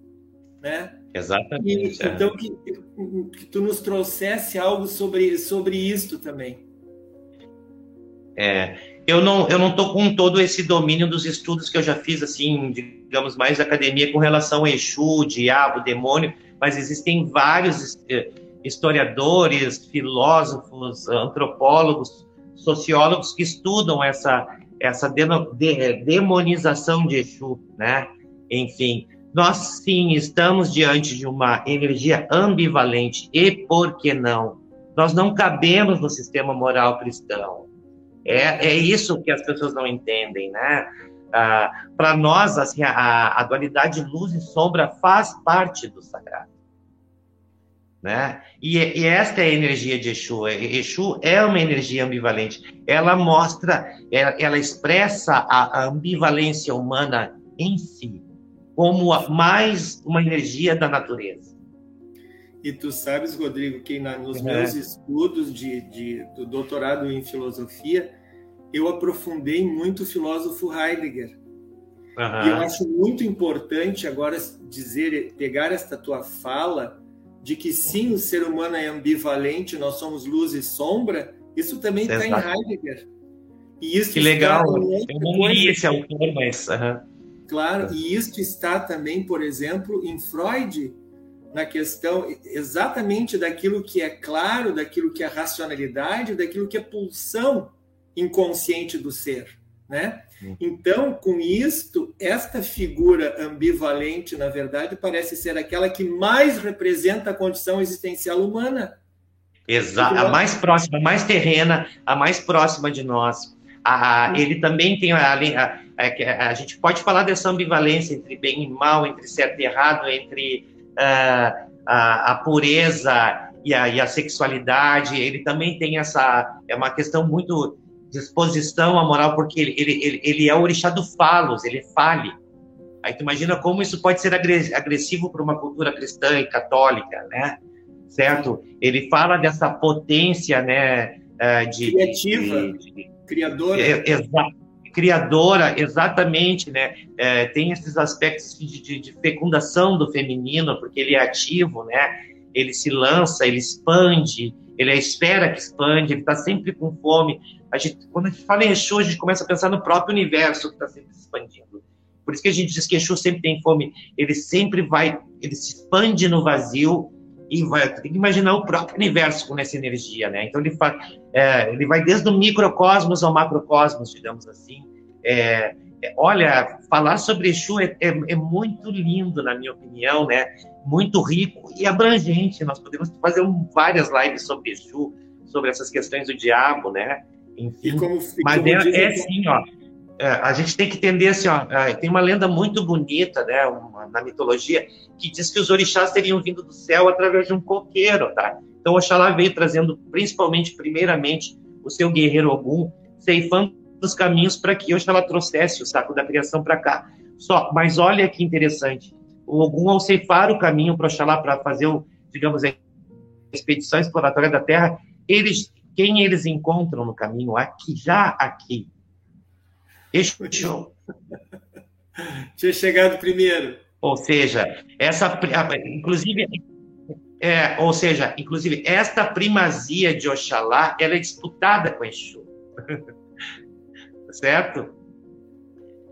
Speaker 2: né?
Speaker 3: Exatamente.
Speaker 2: E, é. Então, que, que tu nos trouxesse algo sobre, sobre isto também.
Speaker 3: É, eu não eu não tô com todo esse domínio dos estudos que eu já fiz assim digamos mais academia com relação a Exu, diabo, demônio, mas existem vários eh, historiadores, filósofos, antropólogos sociólogos que estudam essa, essa de, de, demonização de Exu, né? Enfim, nós sim estamos diante de uma energia ambivalente e por que não? Nós não cabemos no sistema moral cristão. É, é isso que as pessoas não entendem, né? Ah, Para nós, assim, a, a dualidade luz e sombra faz parte do sagrado. Né? E, e, esta é a energia de Exu. Exu é uma energia ambivalente. Ela mostra, ela, ela expressa a, a, ambivalência humana em si, como mais uma energia da natureza.
Speaker 2: E tu sabes, Rodrigo, que na, nos meus estudos de, de, do doutorado em filosofia, eu aprofundei muito o filósofo Heidegger. Uhum. E eu acho muito importante agora dizer, pegar esta tua fala de que sim, o ser humano é ambivalente, nós somos luz e sombra, isso também está em Heidegger.
Speaker 3: E isso que legal. Eu não li esse autor, mas.
Speaker 2: claro, e isso está também, por exemplo, em Freud, na questão exatamente daquilo que é claro, daquilo que é racionalidade, daquilo que é pulsão inconsciente do ser, né? Então, com isto, esta figura ambivalente, na verdade, parece ser aquela que mais representa a condição existencial humana.
Speaker 3: Exato, a mais próxima, a mais terrena, a mais próxima de nós. A, ele também tem a, a, a, a, gente pode falar dessa ambivalência entre bem e mal, entre certo e errado, entre uh, a, a, pureza e a, e a sexualidade. Ele também tem essa é uma questão muito disposição à moral, porque ele, ele, ele, é o orixá do falos, ele fale. Aí tu imagina como isso pode ser agressivo para uma cultura cristã e católica, né? Certo? Ele fala dessa potência, né?
Speaker 2: Eh, de, Criativa, de, de, criadora.
Speaker 3: É, criadora, exatamente, né? É, tem esses aspectos de, de, de, fecundação do feminino, porque ele é ativo, né? Ele se lança, ele expande, ele é espera que expande, ele está sempre com fome. A gente, quando a gente fala em Exu, a gente começa a pensar no próprio universo que está sempre se expandindo. Por isso que a gente diz que Exu sempre tem fome. Ele sempre vai, ele se expande no vazio e vai, tem que imaginar o próprio universo com essa energia, né? Então ele, fa, é, ele vai desde o microcosmos ao macrocosmos, digamos assim. É, é, olha, falar sobre Exu é, é, é, muito lindo, na minha opinião, né? Muito rico e abrangente. Nós podemos fazer um, várias lives sobre Exu, sobre essas questões do diabo, né? Enfim, como, mas é, é assim, ó. É, a gente tem que entender assim, ó, é, tem uma lenda muito bonita, né, uma, na mitologia, que diz que os orixás teriam vindo do céu através de um coqueiro, tá? Então Oxalá veio trazendo, principalmente, primeiramente, o seu guerreiro Ogum, ceifando os caminhos para que Oxalá trouxesse o saco da criação para cá. Só, mas olha que interessante, o Ogum, ao ceifar o caminho para Oxalá, para fazer, o, digamos, a expedição exploratória da Terra, eles quem eles encontram no caminho aqui, já aqui.
Speaker 2: Exu. Tinha chegado primeiro.
Speaker 3: Ou seja, essa, inclusive, é, ou seja, inclusive, esta primazia de Oxalá, ela é disputada com Exu. certo?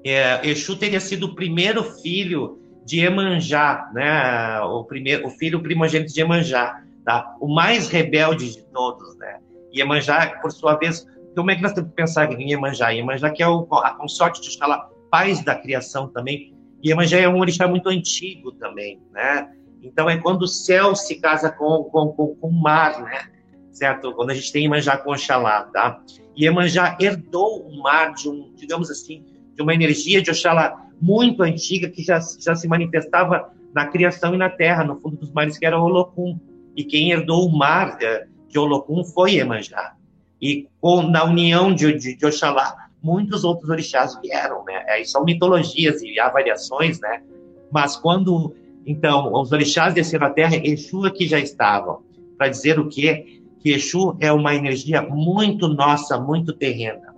Speaker 3: É, Exu teria sido o primeiro filho de Emanjá, né? O primeiro, o filho primogênito de Emanjá, tá? O mais rebelde de todos, né? Iemanjá, por sua vez, como é que nós temos que pensar em Iemanjá? Iemanjá que é o, a consorte de Oxalá, paz da criação também. Iemanjá é um orixá muito antigo também, né? Então é quando o céu se casa com, com, com, com o mar, né? Certo? Quando a gente tem Iemanjá com Oxalá, tá? E Iemanjá herdou o mar de um, digamos assim, de uma energia de Oxalá muito antiga que já, já se manifestava na criação e na terra, no fundo dos mares, que era Olocum. E quem herdou o mar, é, de Olocum foi Iemanjá. E com, na união de, de, de Oxalá, muitos outros orixás vieram, né? Aí são mitologias e há variações, né? Mas quando, então, os orixás desceram à Terra, Exu aqui já estavam. Para dizer o quê? Que Exu é uma energia muito nossa, muito terrena.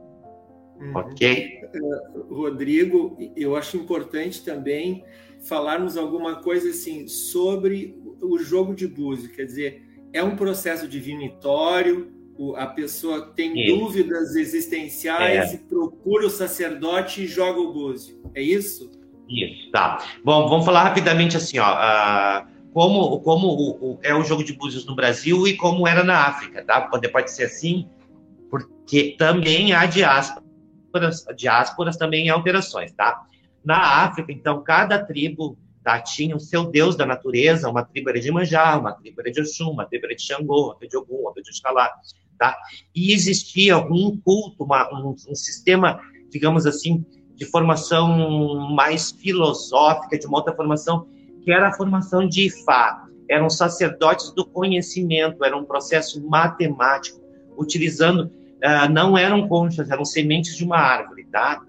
Speaker 3: Uhum. Ok?
Speaker 2: Uh, Rodrigo, eu acho importante também falarmos alguma coisa assim sobre o jogo de búzio, quer dizer, é um processo divinitório, a pessoa tem dúvidas existenciais é. e procura o sacerdote e joga o búzio. É isso?
Speaker 3: Isso, tá. Bom, vamos falar rapidamente assim, ó. Uh, como como o, o, é o jogo de búzios no Brasil e como era na África, tá? Pode, pode ser assim, porque também há diásporas, diásporas também alterações, tá? Na África, então, cada tribo tá? Tinha o seu deus da natureza, uma tribo era de Manjá, uma tribo era de Oxum, uma tribo era de Xangô, outra de Ogum, outra de Oxalá, tá? E existia um culto, uma, um, um sistema, digamos assim, de formação mais filosófica, de uma outra formação, que era a formação de Ifá. Eram sacerdotes do conhecimento, era um processo matemático, utilizando, uh, não eram conchas, eram sementes de uma árvore, tá?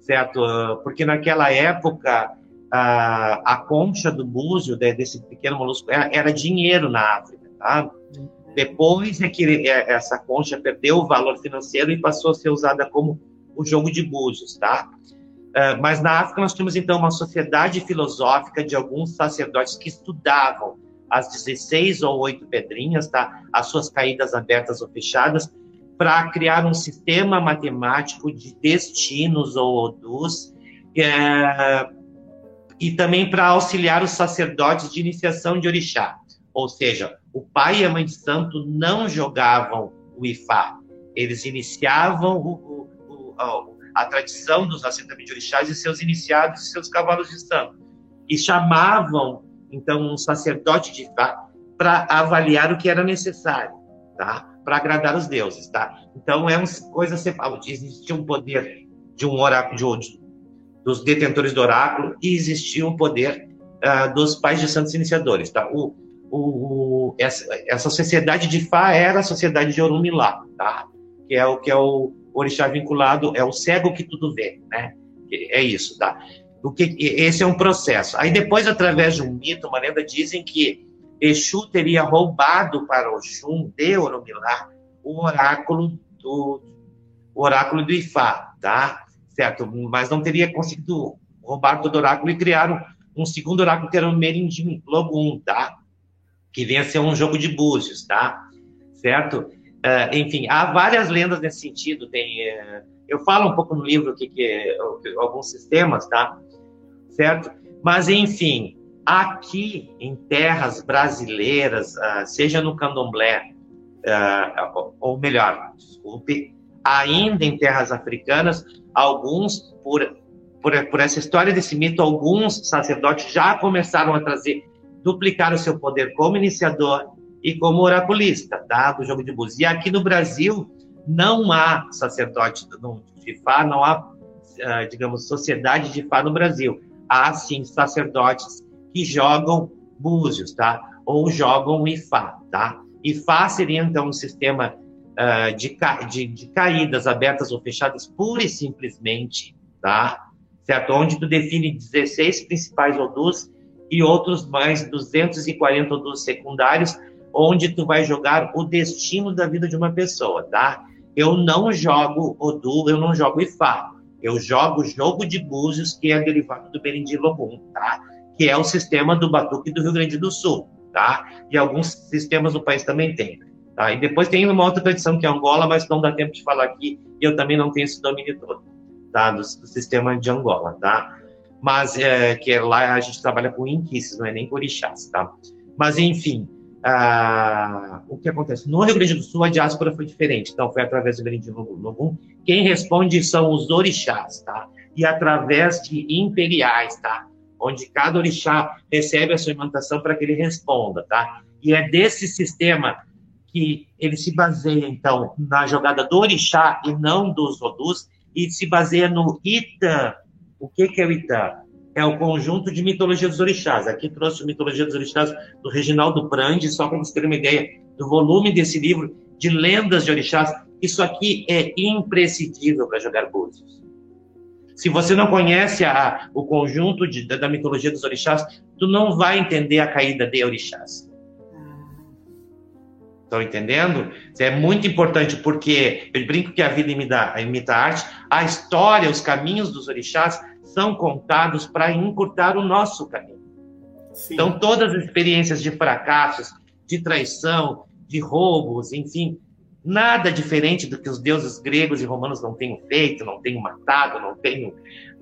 Speaker 3: Certo? Uh, porque naquela época a, a concha do búzio, de, desse pequeno molusco, era, era, dinheiro na África, tá? Depois é que é, essa concha perdeu o valor financeiro e passou a ser usada como o jogo de búzios, tá? Uh, mas na África nós tínhamos então uma sociedade filosófica de alguns sacerdotes que estudavam as 16 ou 8 pedrinhas, tá? As suas caídas abertas ou fechadas, para criar um sistema matemático de destinos ou odus é, e também para auxiliar os sacerdotes de iniciação de orixá. Ou seja, o pai e a mãe de santo não jogavam o ifá, eles iniciavam o, o, a, a, tradição dos assentamentos de orixás e seus iniciados e seus cavalos de santo. E chamavam, então, um sacerdote de ifá para avaliar o que era necessário, tá? Para agradar os deuses, tá? Então, é uma coisa separada. Existia um poder de um oráculo, de, dos detentores do oráculo, e existia um poder uh, dos pais de santos iniciadores, tá? O, o, essa, essa, sociedade de Fá era a sociedade de Orumilá, tá? Que é o que é o orixá vinculado, é o cego que tudo vê, né? É isso, tá? O que, esse é um processo. Aí depois, através de um mito, uma lenda, dizem que Exu teria roubado para Oxum de Orumilá o oráculo do o oráculo do Ifá, tá? Certo? Mas não teria conseguido roubar todo o oráculo e criar um, segundo oráculo que era o Merindim Logum, tá? Que vem a ser um jogo de búzios, tá? Certo? Uh, enfim, há várias lendas nesse sentido. Tem, uh, eu falo um pouco no livro que, que alguns sistemas, tá? Certo? Mas, enfim, aqui em terras brasileiras, uh, seja no candomblé, uh, ou melhor, desculpe, ainda em terras africanas, alguns, por, por, por essa história desse mito, alguns sacerdotes já começaram a trazer, duplicar o seu poder como iniciador e como oraculista, tá? Do jogo de búzios. E aqui no Brasil, não há sacerdote de Fá, não há, uh, digamos, sociedade de Fá no Brasil. Há, sim, sacerdotes que jogam búzios, tá? Ou jogam Ifá, tá? Ifá seria, então, um sistema uh, de, de, de, caídas abertas ou fechadas pura e simplesmente, tá? Certo? Onde tu define 16 principais odus e outros mais 240 odus secundários, onde tu vai jogar o destino da vida de uma pessoa, tá? Eu não jogo Odu, eu não jogo Ifá. Eu jogo jogo de búzios, que é derivado do Berendim Logum, tá? que é o sistema do Batuque do Rio Grande do Sul, tá? E alguns sistemas do país também tem. Tá? E depois tem uma outra tradição que é Angola, mas não dá tempo de falar aqui, e eu também não tenho esse domínio todo, tá? Do, do sistema de Angola, tá? Mas é, que é, lá a gente trabalha com inquices, não é nem com orixás, tá? Mas enfim, ah, o que acontece? No Rio Grande do Sul, a diáspora foi diferente, então foi através do Grande Logum. Quem responde são os orixás, tá? E através de imperiais, tá? onde cada orixá recebe a sua imantação para que ele responda, tá? E é desse sistema que ele se baseia, então, na jogada do orixá e não dos odus, e se baseia no Ita. O que, que é o Ita? É o conjunto de mitologia dos orixás. Aqui trouxe a mitologia dos orixás do Reginaldo Prandi, só para vocês terem uma ideia do volume desse livro de lendas de orixás. Isso aqui é imprescindível para jogar búzios. Se você não conhece a, o conjunto de, da, da, mitologia dos orixás, tu não vai entender a caída de orixás. Estão entendendo? É muito importante porque eu brinco que a vida imita, imita a arte. A história, os caminhos dos orixás são contados para encurtar o nosso caminho. Sim. Então, todas as experiências de fracassos, de traição, de roubos, enfim, Nada diferente do que os deuses gregos e romanos não tenham feito, não tenham matado, não tenham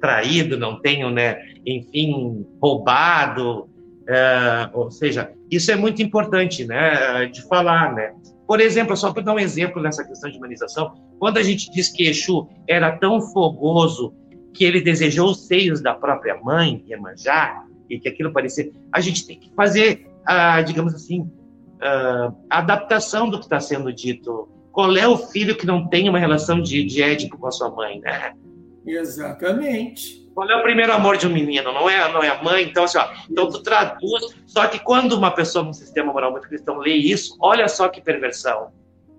Speaker 3: traído, não tenham, né, enfim, roubado. É, ou seja, isso é muito importante né, de falar. Né? Por exemplo, só para dar um exemplo nessa questão de humanização, quando a gente diz que Exu era tão fogoso que ele desejou os seios da própria mãe, Iemanjá, e que aquilo parecia. A gente tem que fazer, ah, digamos assim, uh, adaptação do que está sendo dito. Qual é o filho que não tem uma relação de, de ético com a sua mãe, né?
Speaker 2: Exatamente.
Speaker 3: Qual é o primeiro amor de um menino? Não é, não é a mãe? Então, assim, ó, então tu traduz. Só que quando uma pessoa num sistema moral muito cristão lê isso, olha só que perversão.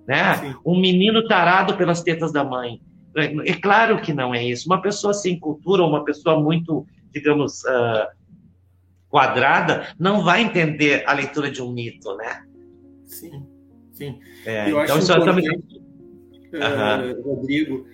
Speaker 3: Né? Sim. Um menino tarado pelas tetas da mãe. É, é claro que não é isso. Uma pessoa sem cultura, uma pessoa muito, digamos, uh, quadrada, não vai entender a leitura de um mito, né?
Speaker 2: Sim, sim. É, eu então, acho isso também... uh, Rodrigo,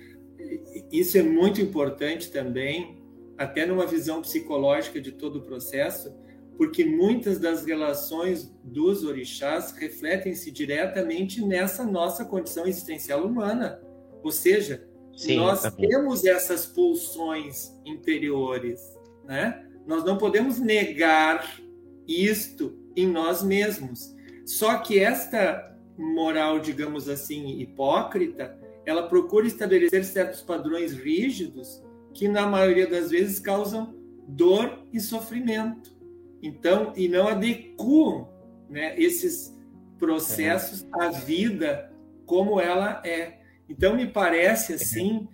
Speaker 2: isso é muito importante também, até numa visão psicológica de todo o processo, porque muitas das relações dos orixás refletem-se diretamente nessa nossa condição existencial humana. Ou seja, Sim, nós também. temos essas pulsões interiores, né? Nós não podemos negar isto em nós mesmos. Só que esta moral, digamos assim, hipócrita, ela procura estabelecer certos padrões rígidos que na maioria das vezes causam dor e sofrimento. Então, e não adequam né, esses processos à vida como ela é. Então, me parece assim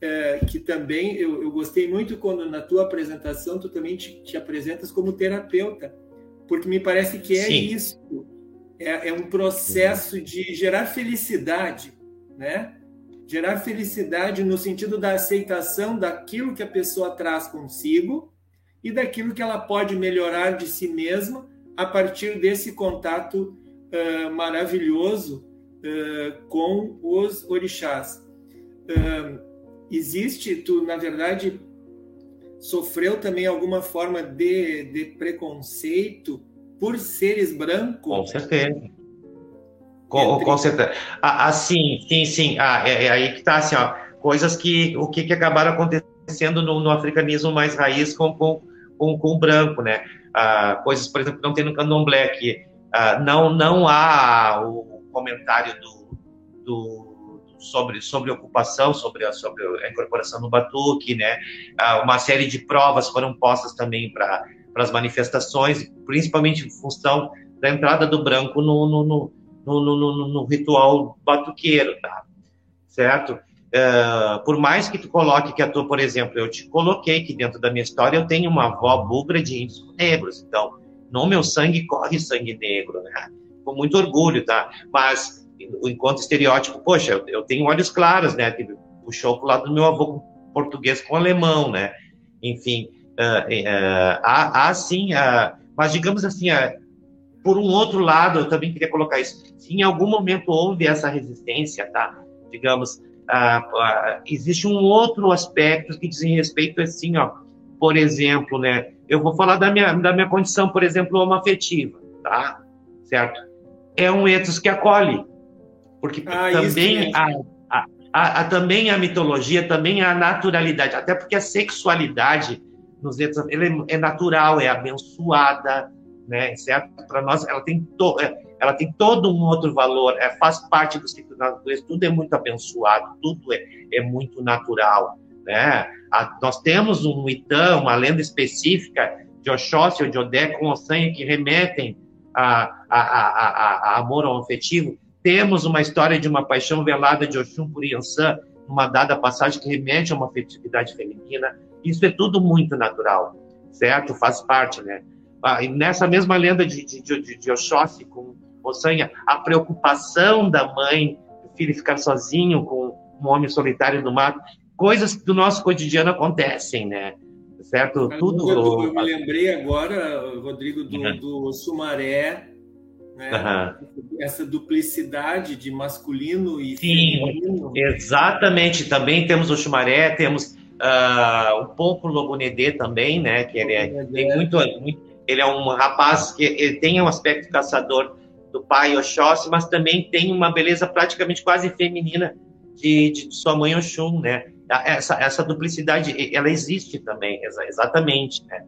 Speaker 2: é, que também eu, eu, gostei muito quando na tua apresentação tu também te, te apresentas como terapeuta, porque me parece que é Sim. isso, é, é, um processo de gerar felicidade, né? Gerar felicidade no sentido da aceitação daquilo que a pessoa traz consigo e daquilo que ela pode melhorar de si mesma a partir desse contato uh, maravilhoso uh, com os orixás. Uh, existe, tu, na verdade, sofreu também alguma forma de, de preconceito por seres brancos?
Speaker 3: Com certeza. Com, com certeza. Ah, ah, sim, sim, sim. Ah, é, é aí que está, assim, ó, coisas que, o que, que acabaram acontecendo no, no africanismo mais raiz com, com, com, com o branco, né? Ah, coisas, por exemplo, que não tem no candomblé, que ah, não, não há o comentário do, do, sobre, sobre ocupação, sobre a, sobre a incorporação no batuque, né? Ah, uma série de provas foram postas também para as manifestações, principalmente em função da entrada do branco no, no, no, no, no, no ritual batuqueiro, tá? Certo? Uh, por mais que tu coloque que a tua, por exemplo, eu te coloquei que dentro da minha história eu tenho uma avó bugra de índios negros, então no meu sangue corre sangue negro, né? Com muito orgulho, tá? Mas enquanto estereótipo, poxa, eu, tenho olhos claros, né? Puxou pro lado do meu avô português com alemão, né? Enfim, uh, uh, há, há sim, uh, mas digamos assim, por um outro lado, eu também queria colocar isso. Se em algum momento houve essa resistência, tá? Digamos, existe um outro aspecto que diz respeito assim, ó, por exemplo, né? Eu vou falar da minha, da minha condição, por exemplo, homoafetiva, tá? Certo? É um ethos que acolhe, porque ah, também a, a, a, a, também a mitologia, também a naturalidade, até porque a sexualidade nos ethos, ela é, é natural, é abençoada, né? Certo? Para nós, ela tem to, é, ela tem todo um outro valor, é, faz parte do ciclo da natureza, tudo é muito abençoado, tudo é, é muito natural, né? A, nós temos um Itã, uma lenda específica de Oxóssi ou de Odé com Ossanha que remetem a, a, a, a, amor afetivo, temos uma história de uma paixão velada de Oxum por Iansã, uma dada passagem que remete a uma afetividade feminina. Isso é tudo muito natural, certo? Faz parte, né? Ah, e nessa mesma lenda de, de, de, de Oxóssi com Ossanha, a preocupação da mãe, do filho ficar sozinho com um homem solitário no mato, coisas do nosso cotidiano acontecem, né? Certo? Tudo.
Speaker 2: Eu, eu me lembrei agora, Rodrigo, do, uhum. do Sumaré, né? Uhum. Essa duplicidade de masculino e Sim, feminino.
Speaker 3: Exatamente. Também temos o Chumaré, temos uh, um pouco o Logunedê também, né? Que ele é, tem muito, muito, ele é um rapaz que ele tem um aspecto caçador do pai Oxóssi, mas também tem uma beleza praticamente quase feminina de, de sua mãe Oxum, né? Essa, essa duplicidade, ela existe também, exatamente, né?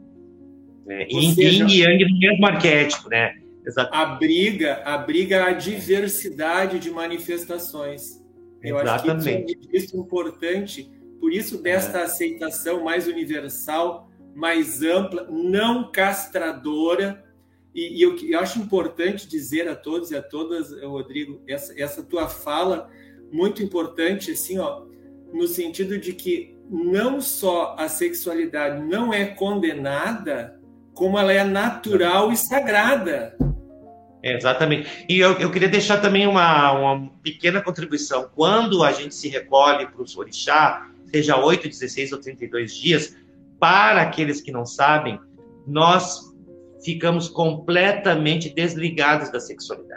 Speaker 3: É, Yin e Yang no mesmo arquétipo, né?
Speaker 2: Abriga, abriga a diversidade de manifestações. Eu Exatamente. acho que isso é importante, por isso desta é. aceitação mais universal, mais ampla, não castradora. E, e eu, eu, acho importante dizer a todos e a todas, Rodrigo, essa, essa tua fala muito importante, assim, ó, no sentido de que não só a sexualidade não é condenada, como ela é natural e sagrada.
Speaker 3: exatamente. E eu, eu queria deixar também uma, uma pequena contribuição. Quando a gente se recolhe para os orixá, seja 8, 16 ou 32 dias, para aqueles que não sabem, nós ficamos completamente desligados da sexualidade.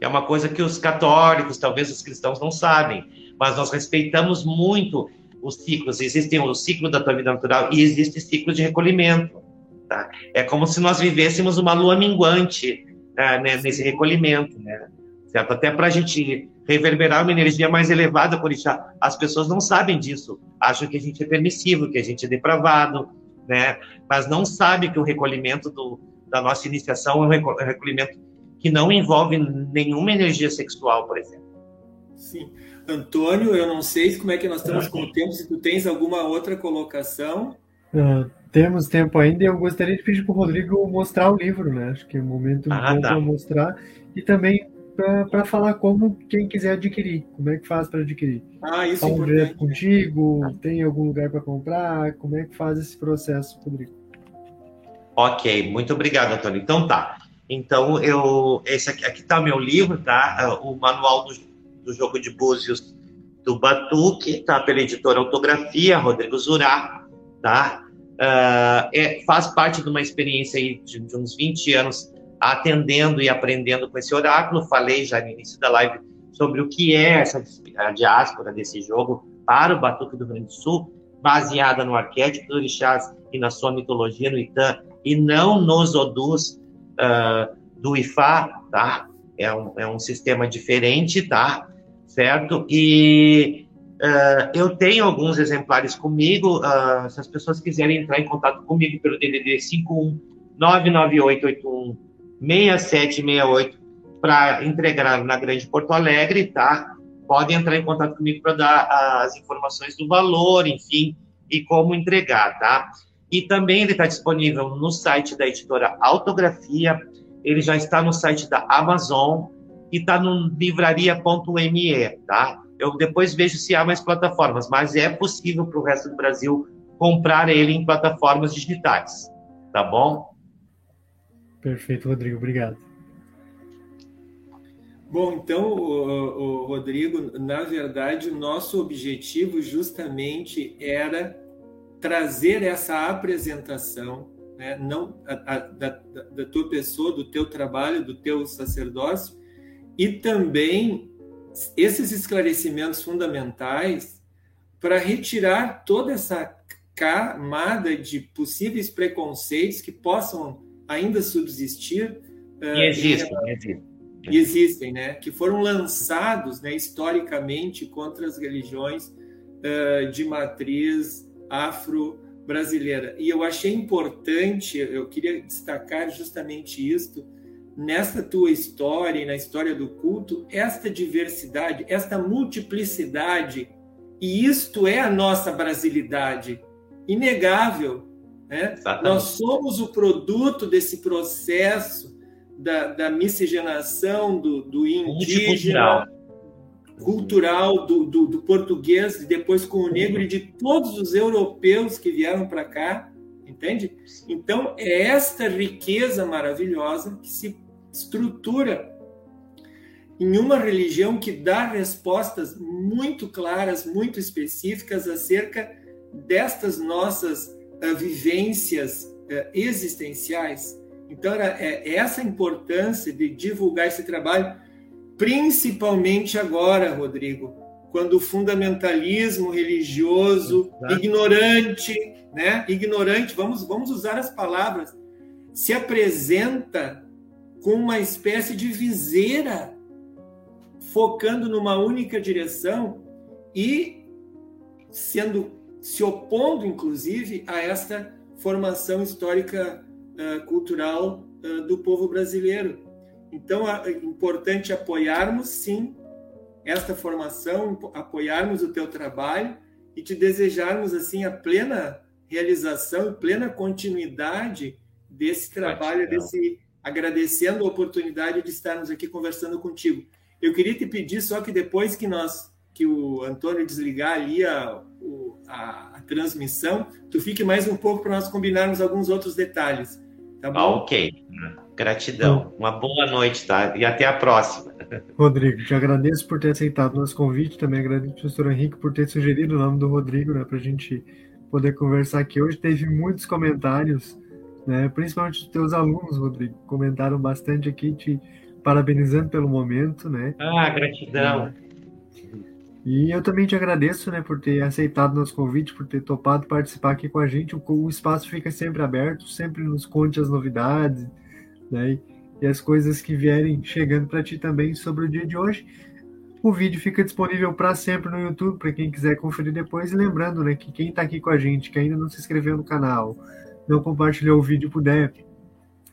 Speaker 3: É uma coisa que os católicos, talvez os cristãos não sabem, mas nós respeitamos muito os ciclos. Existem o ciclo da tua vida natural e existe ciclo de recolhimento. Tá? É como se nós vivêssemos uma lua minguante né, nesse recolhimento, né? certo? Até para a gente reverberar uma energia mais elevada por isso. As pessoas não sabem disso, acham que a gente é permissivo, que a gente é depravado, né? Mas não sabe que o recolhimento do, da nossa iniciação é um recolhimento que não envolve nenhuma energia sexual, por exemplo.
Speaker 2: Sim. Antônio, eu não sei como é que nós estamos com o tempo, se tu tens alguma outra colocação.
Speaker 1: Uh, temos tempo ainda e eu gostaria de pedir para o Rodrigo mostrar o livro, né? Acho que é um momento ah, bom tá. para mostrar e também para falar como quem quiser adquirir, como é que faz para adquirir.
Speaker 2: Ah, isso
Speaker 1: é direto contigo, tem algum lugar para comprar, como é que faz esse processo, Rodrigo?
Speaker 3: Ok, muito obrigado, Antônio. Então tá. Então eu esse aqui, aqui tá meu livro, tá? O manual do, do jogo de búzios do Batuque, tá? Pela editora Autografia, Rodrigo Zurá, tá? Uh, é, faz parte de uma experiência aí de, de, uns 20 anos atendendo e aprendendo com esse oráculo. Falei já no início da live sobre o que é essa a diáspora desse jogo para o Batuque do Rio Grande do Sul, baseada no arquétipo do orixás e na sua mitologia no Itã, e não nos odus uh, do Ifá, tá? É um, é um sistema diferente, tá? Certo? E Uh, eu tenho alguns exemplares comigo. Uh, se as pessoas quiserem entrar em contato comigo pelo DDD 51 99881 6768 para entregar na Grande Porto Alegre, tá? Podem entrar em contato comigo para dar as informações do valor, enfim, e como entregar, tá? E também ele está disponível no site da editora Autografia, ele já está no site da Amazon e está no livraria.me, tá? Eu depois vejo se há mais plataformas, mas é possível para o resto do Brasil comprar ele em plataformas digitais, tá bom?
Speaker 1: Perfeito, Rodrigo, obrigado.
Speaker 2: Bom, então, o, o Rodrigo, na verdade, o nosso objetivo justamente era trazer essa apresentação, né, não a, a, da, da tua pessoa, do teu trabalho, do teu sacerdócio, e também esses esclarecimentos fundamentais para retirar toda essa camada de possíveis preconceitos que possam ainda subsistir.
Speaker 3: E existem, uh, existem.
Speaker 2: E existem, né? Que foram lançados né, historicamente contra as religiões uh, de matriz afro-brasileira. E eu achei importante, eu queria destacar justamente isto, nesta tua história e na história do culto, esta diversidade, esta multiplicidade, e isto é a nossa brasilidade, inegável. Né? Nós somos o produto desse processo da, da miscigenação do, do indígena, cultural do, do, do, português, e depois com o negro e de todos os europeus que vieram para cá, entende? Então, é esta riqueza maravilhosa que se estrutura em uma religião que dá respostas muito claras, muito específicas acerca destas nossas uh, vivências uh, existenciais. Então, era, é, essa importância de divulgar esse trabalho, principalmente agora, Rodrigo, quando o fundamentalismo religioso, ignorante, né? Ignorante, vamos, vamos usar as palavras, se apresenta com uma espécie de viseira focando numa única direção e sendo se opondo inclusive a esta formação histórica uh, cultural uh, do povo brasileiro. Então é importante apoiarmos sim esta formação, apoiarmos o teu trabalho e te desejarmos assim a plena realização plena continuidade desse trabalho, desse agradecendo a oportunidade de estarmos aqui conversando contigo. Eu queria te pedir só que depois que nós que o Antônio desligar ali a, a, a transmissão, tu fique mais um pouco para nós combinarmos alguns outros detalhes. Tá bom? Ah,
Speaker 3: ok. Gratidão. Uma boa noite, tá? E até a próxima.
Speaker 1: Rodrigo, te agradeço por ter aceitado o nosso convite. Também agradeço ao professor Henrique por ter sugerido o nome do Rodrigo, né, para a gente poder conversar aqui hoje. Teve muitos comentários né? Principalmente os teus alunos, Rodrigo, comentaram bastante aqui, te parabenizando pelo momento, né?
Speaker 3: Ah, gratidão.
Speaker 1: E eu também te agradeço, né, por ter aceitado nosso convite, por ter topado participar aqui com a gente. O, o espaço fica sempre aberto, sempre nos conte as novidades, né? e as coisas que vierem chegando para ti também sobre o dia de hoje. O vídeo fica disponível para sempre no YouTube para quem quiser conferir depois. E lembrando, né, que quem está aqui com a gente, que ainda não se inscreveu no canal, não compartilhou o vídeo, puder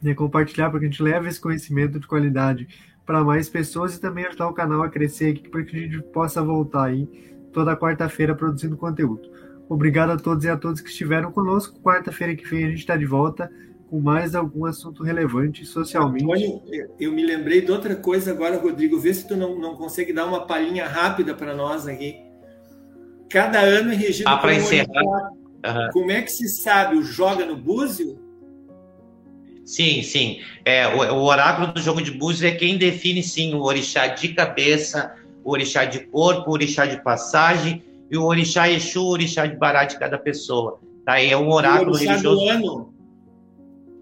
Speaker 1: né, compartilhar para que a gente leve esse conhecimento de qualidade para mais pessoas e também ajudar o canal a crescer aqui para que a gente possa voltar aí toda quarta-feira produzindo conteúdo. Obrigado a todos e a todas que estiveram conosco. Quarta-feira que vem a gente está de volta com mais algum assunto relevante socialmente.
Speaker 2: Olha, eu me lembrei de outra coisa agora, Rodrigo. Vê se tu não, não consegue dar uma palhinha rápida para nós aqui. Cada ano é regido
Speaker 3: ah, para encerrar.
Speaker 2: Uhum. Como é que se sabe? O joga no búzio?
Speaker 3: Sim, sim. É, o, o, oráculo do jogo de búzio é quem define, sim, o orixá de cabeça, o orixá de corpo, o orixá de passagem e o orixá Exu, o orixá de bará de cada pessoa. Tá? é um oráculo religioso. Do ano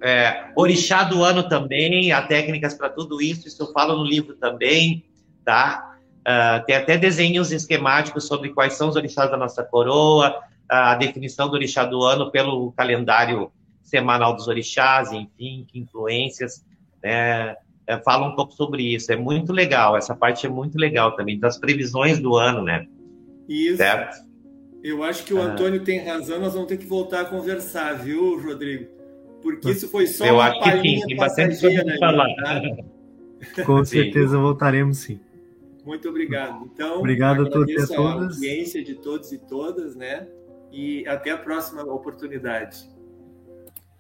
Speaker 3: é, orixá do ano também, há técnicas para tudo isso, isso eu falo no livro também, tá? Uh, tem até desenhos esquemáticos sobre quais são os orixás da nossa coroa, a definição do orixá do ano pelo calendário semanal dos orixás, enfim, que influências, né? É, fala um pouco sobre isso, é muito legal, essa parte é muito legal também, das previsões do ano, né?
Speaker 2: Isso. Certo? Eu acho que o Antônio tem razão, nós vamos ter que voltar a conversar, viu, Rodrigo? Porque isso foi só
Speaker 3: Eu uma acho que sim, tem bastante coisa falar. Tá?
Speaker 1: Com certeza voltaremos sim.
Speaker 2: Muito obrigado. Então,
Speaker 1: obrigado a todos e a
Speaker 2: todas. A audiência de todos e todas, né? E até a próxima oportunidade.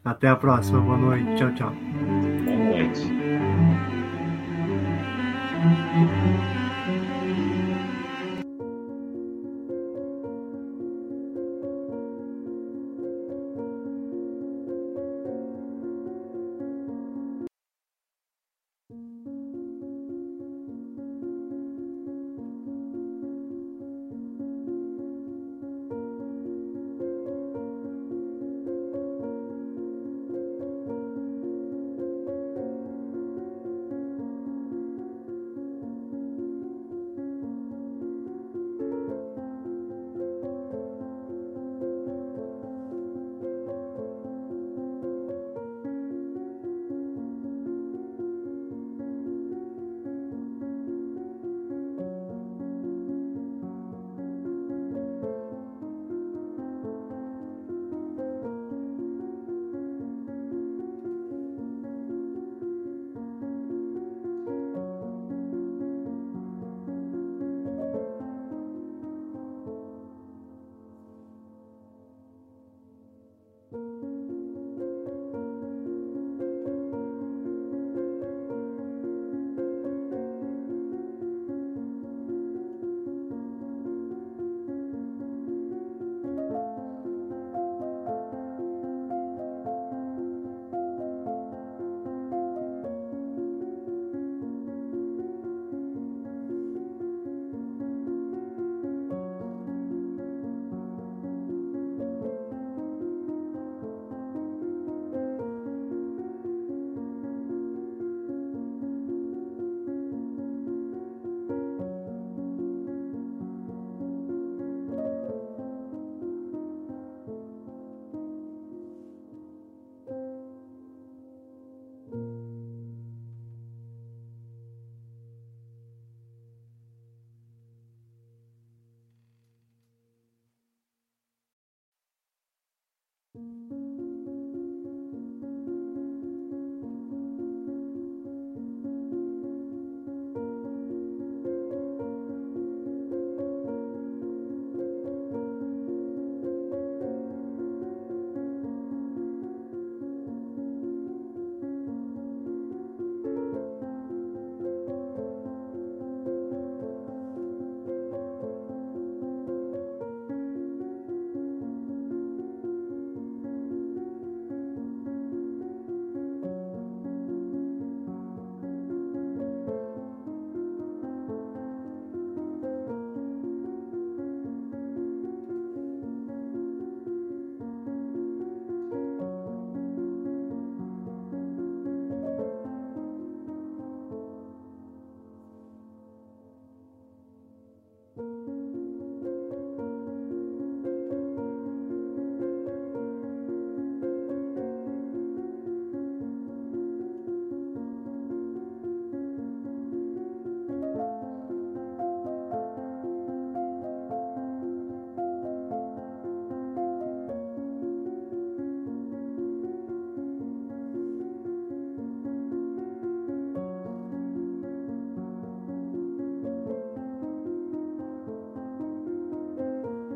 Speaker 1: Até a próxima. Boa noite. Tchau, tchau.
Speaker 3: Boa noite.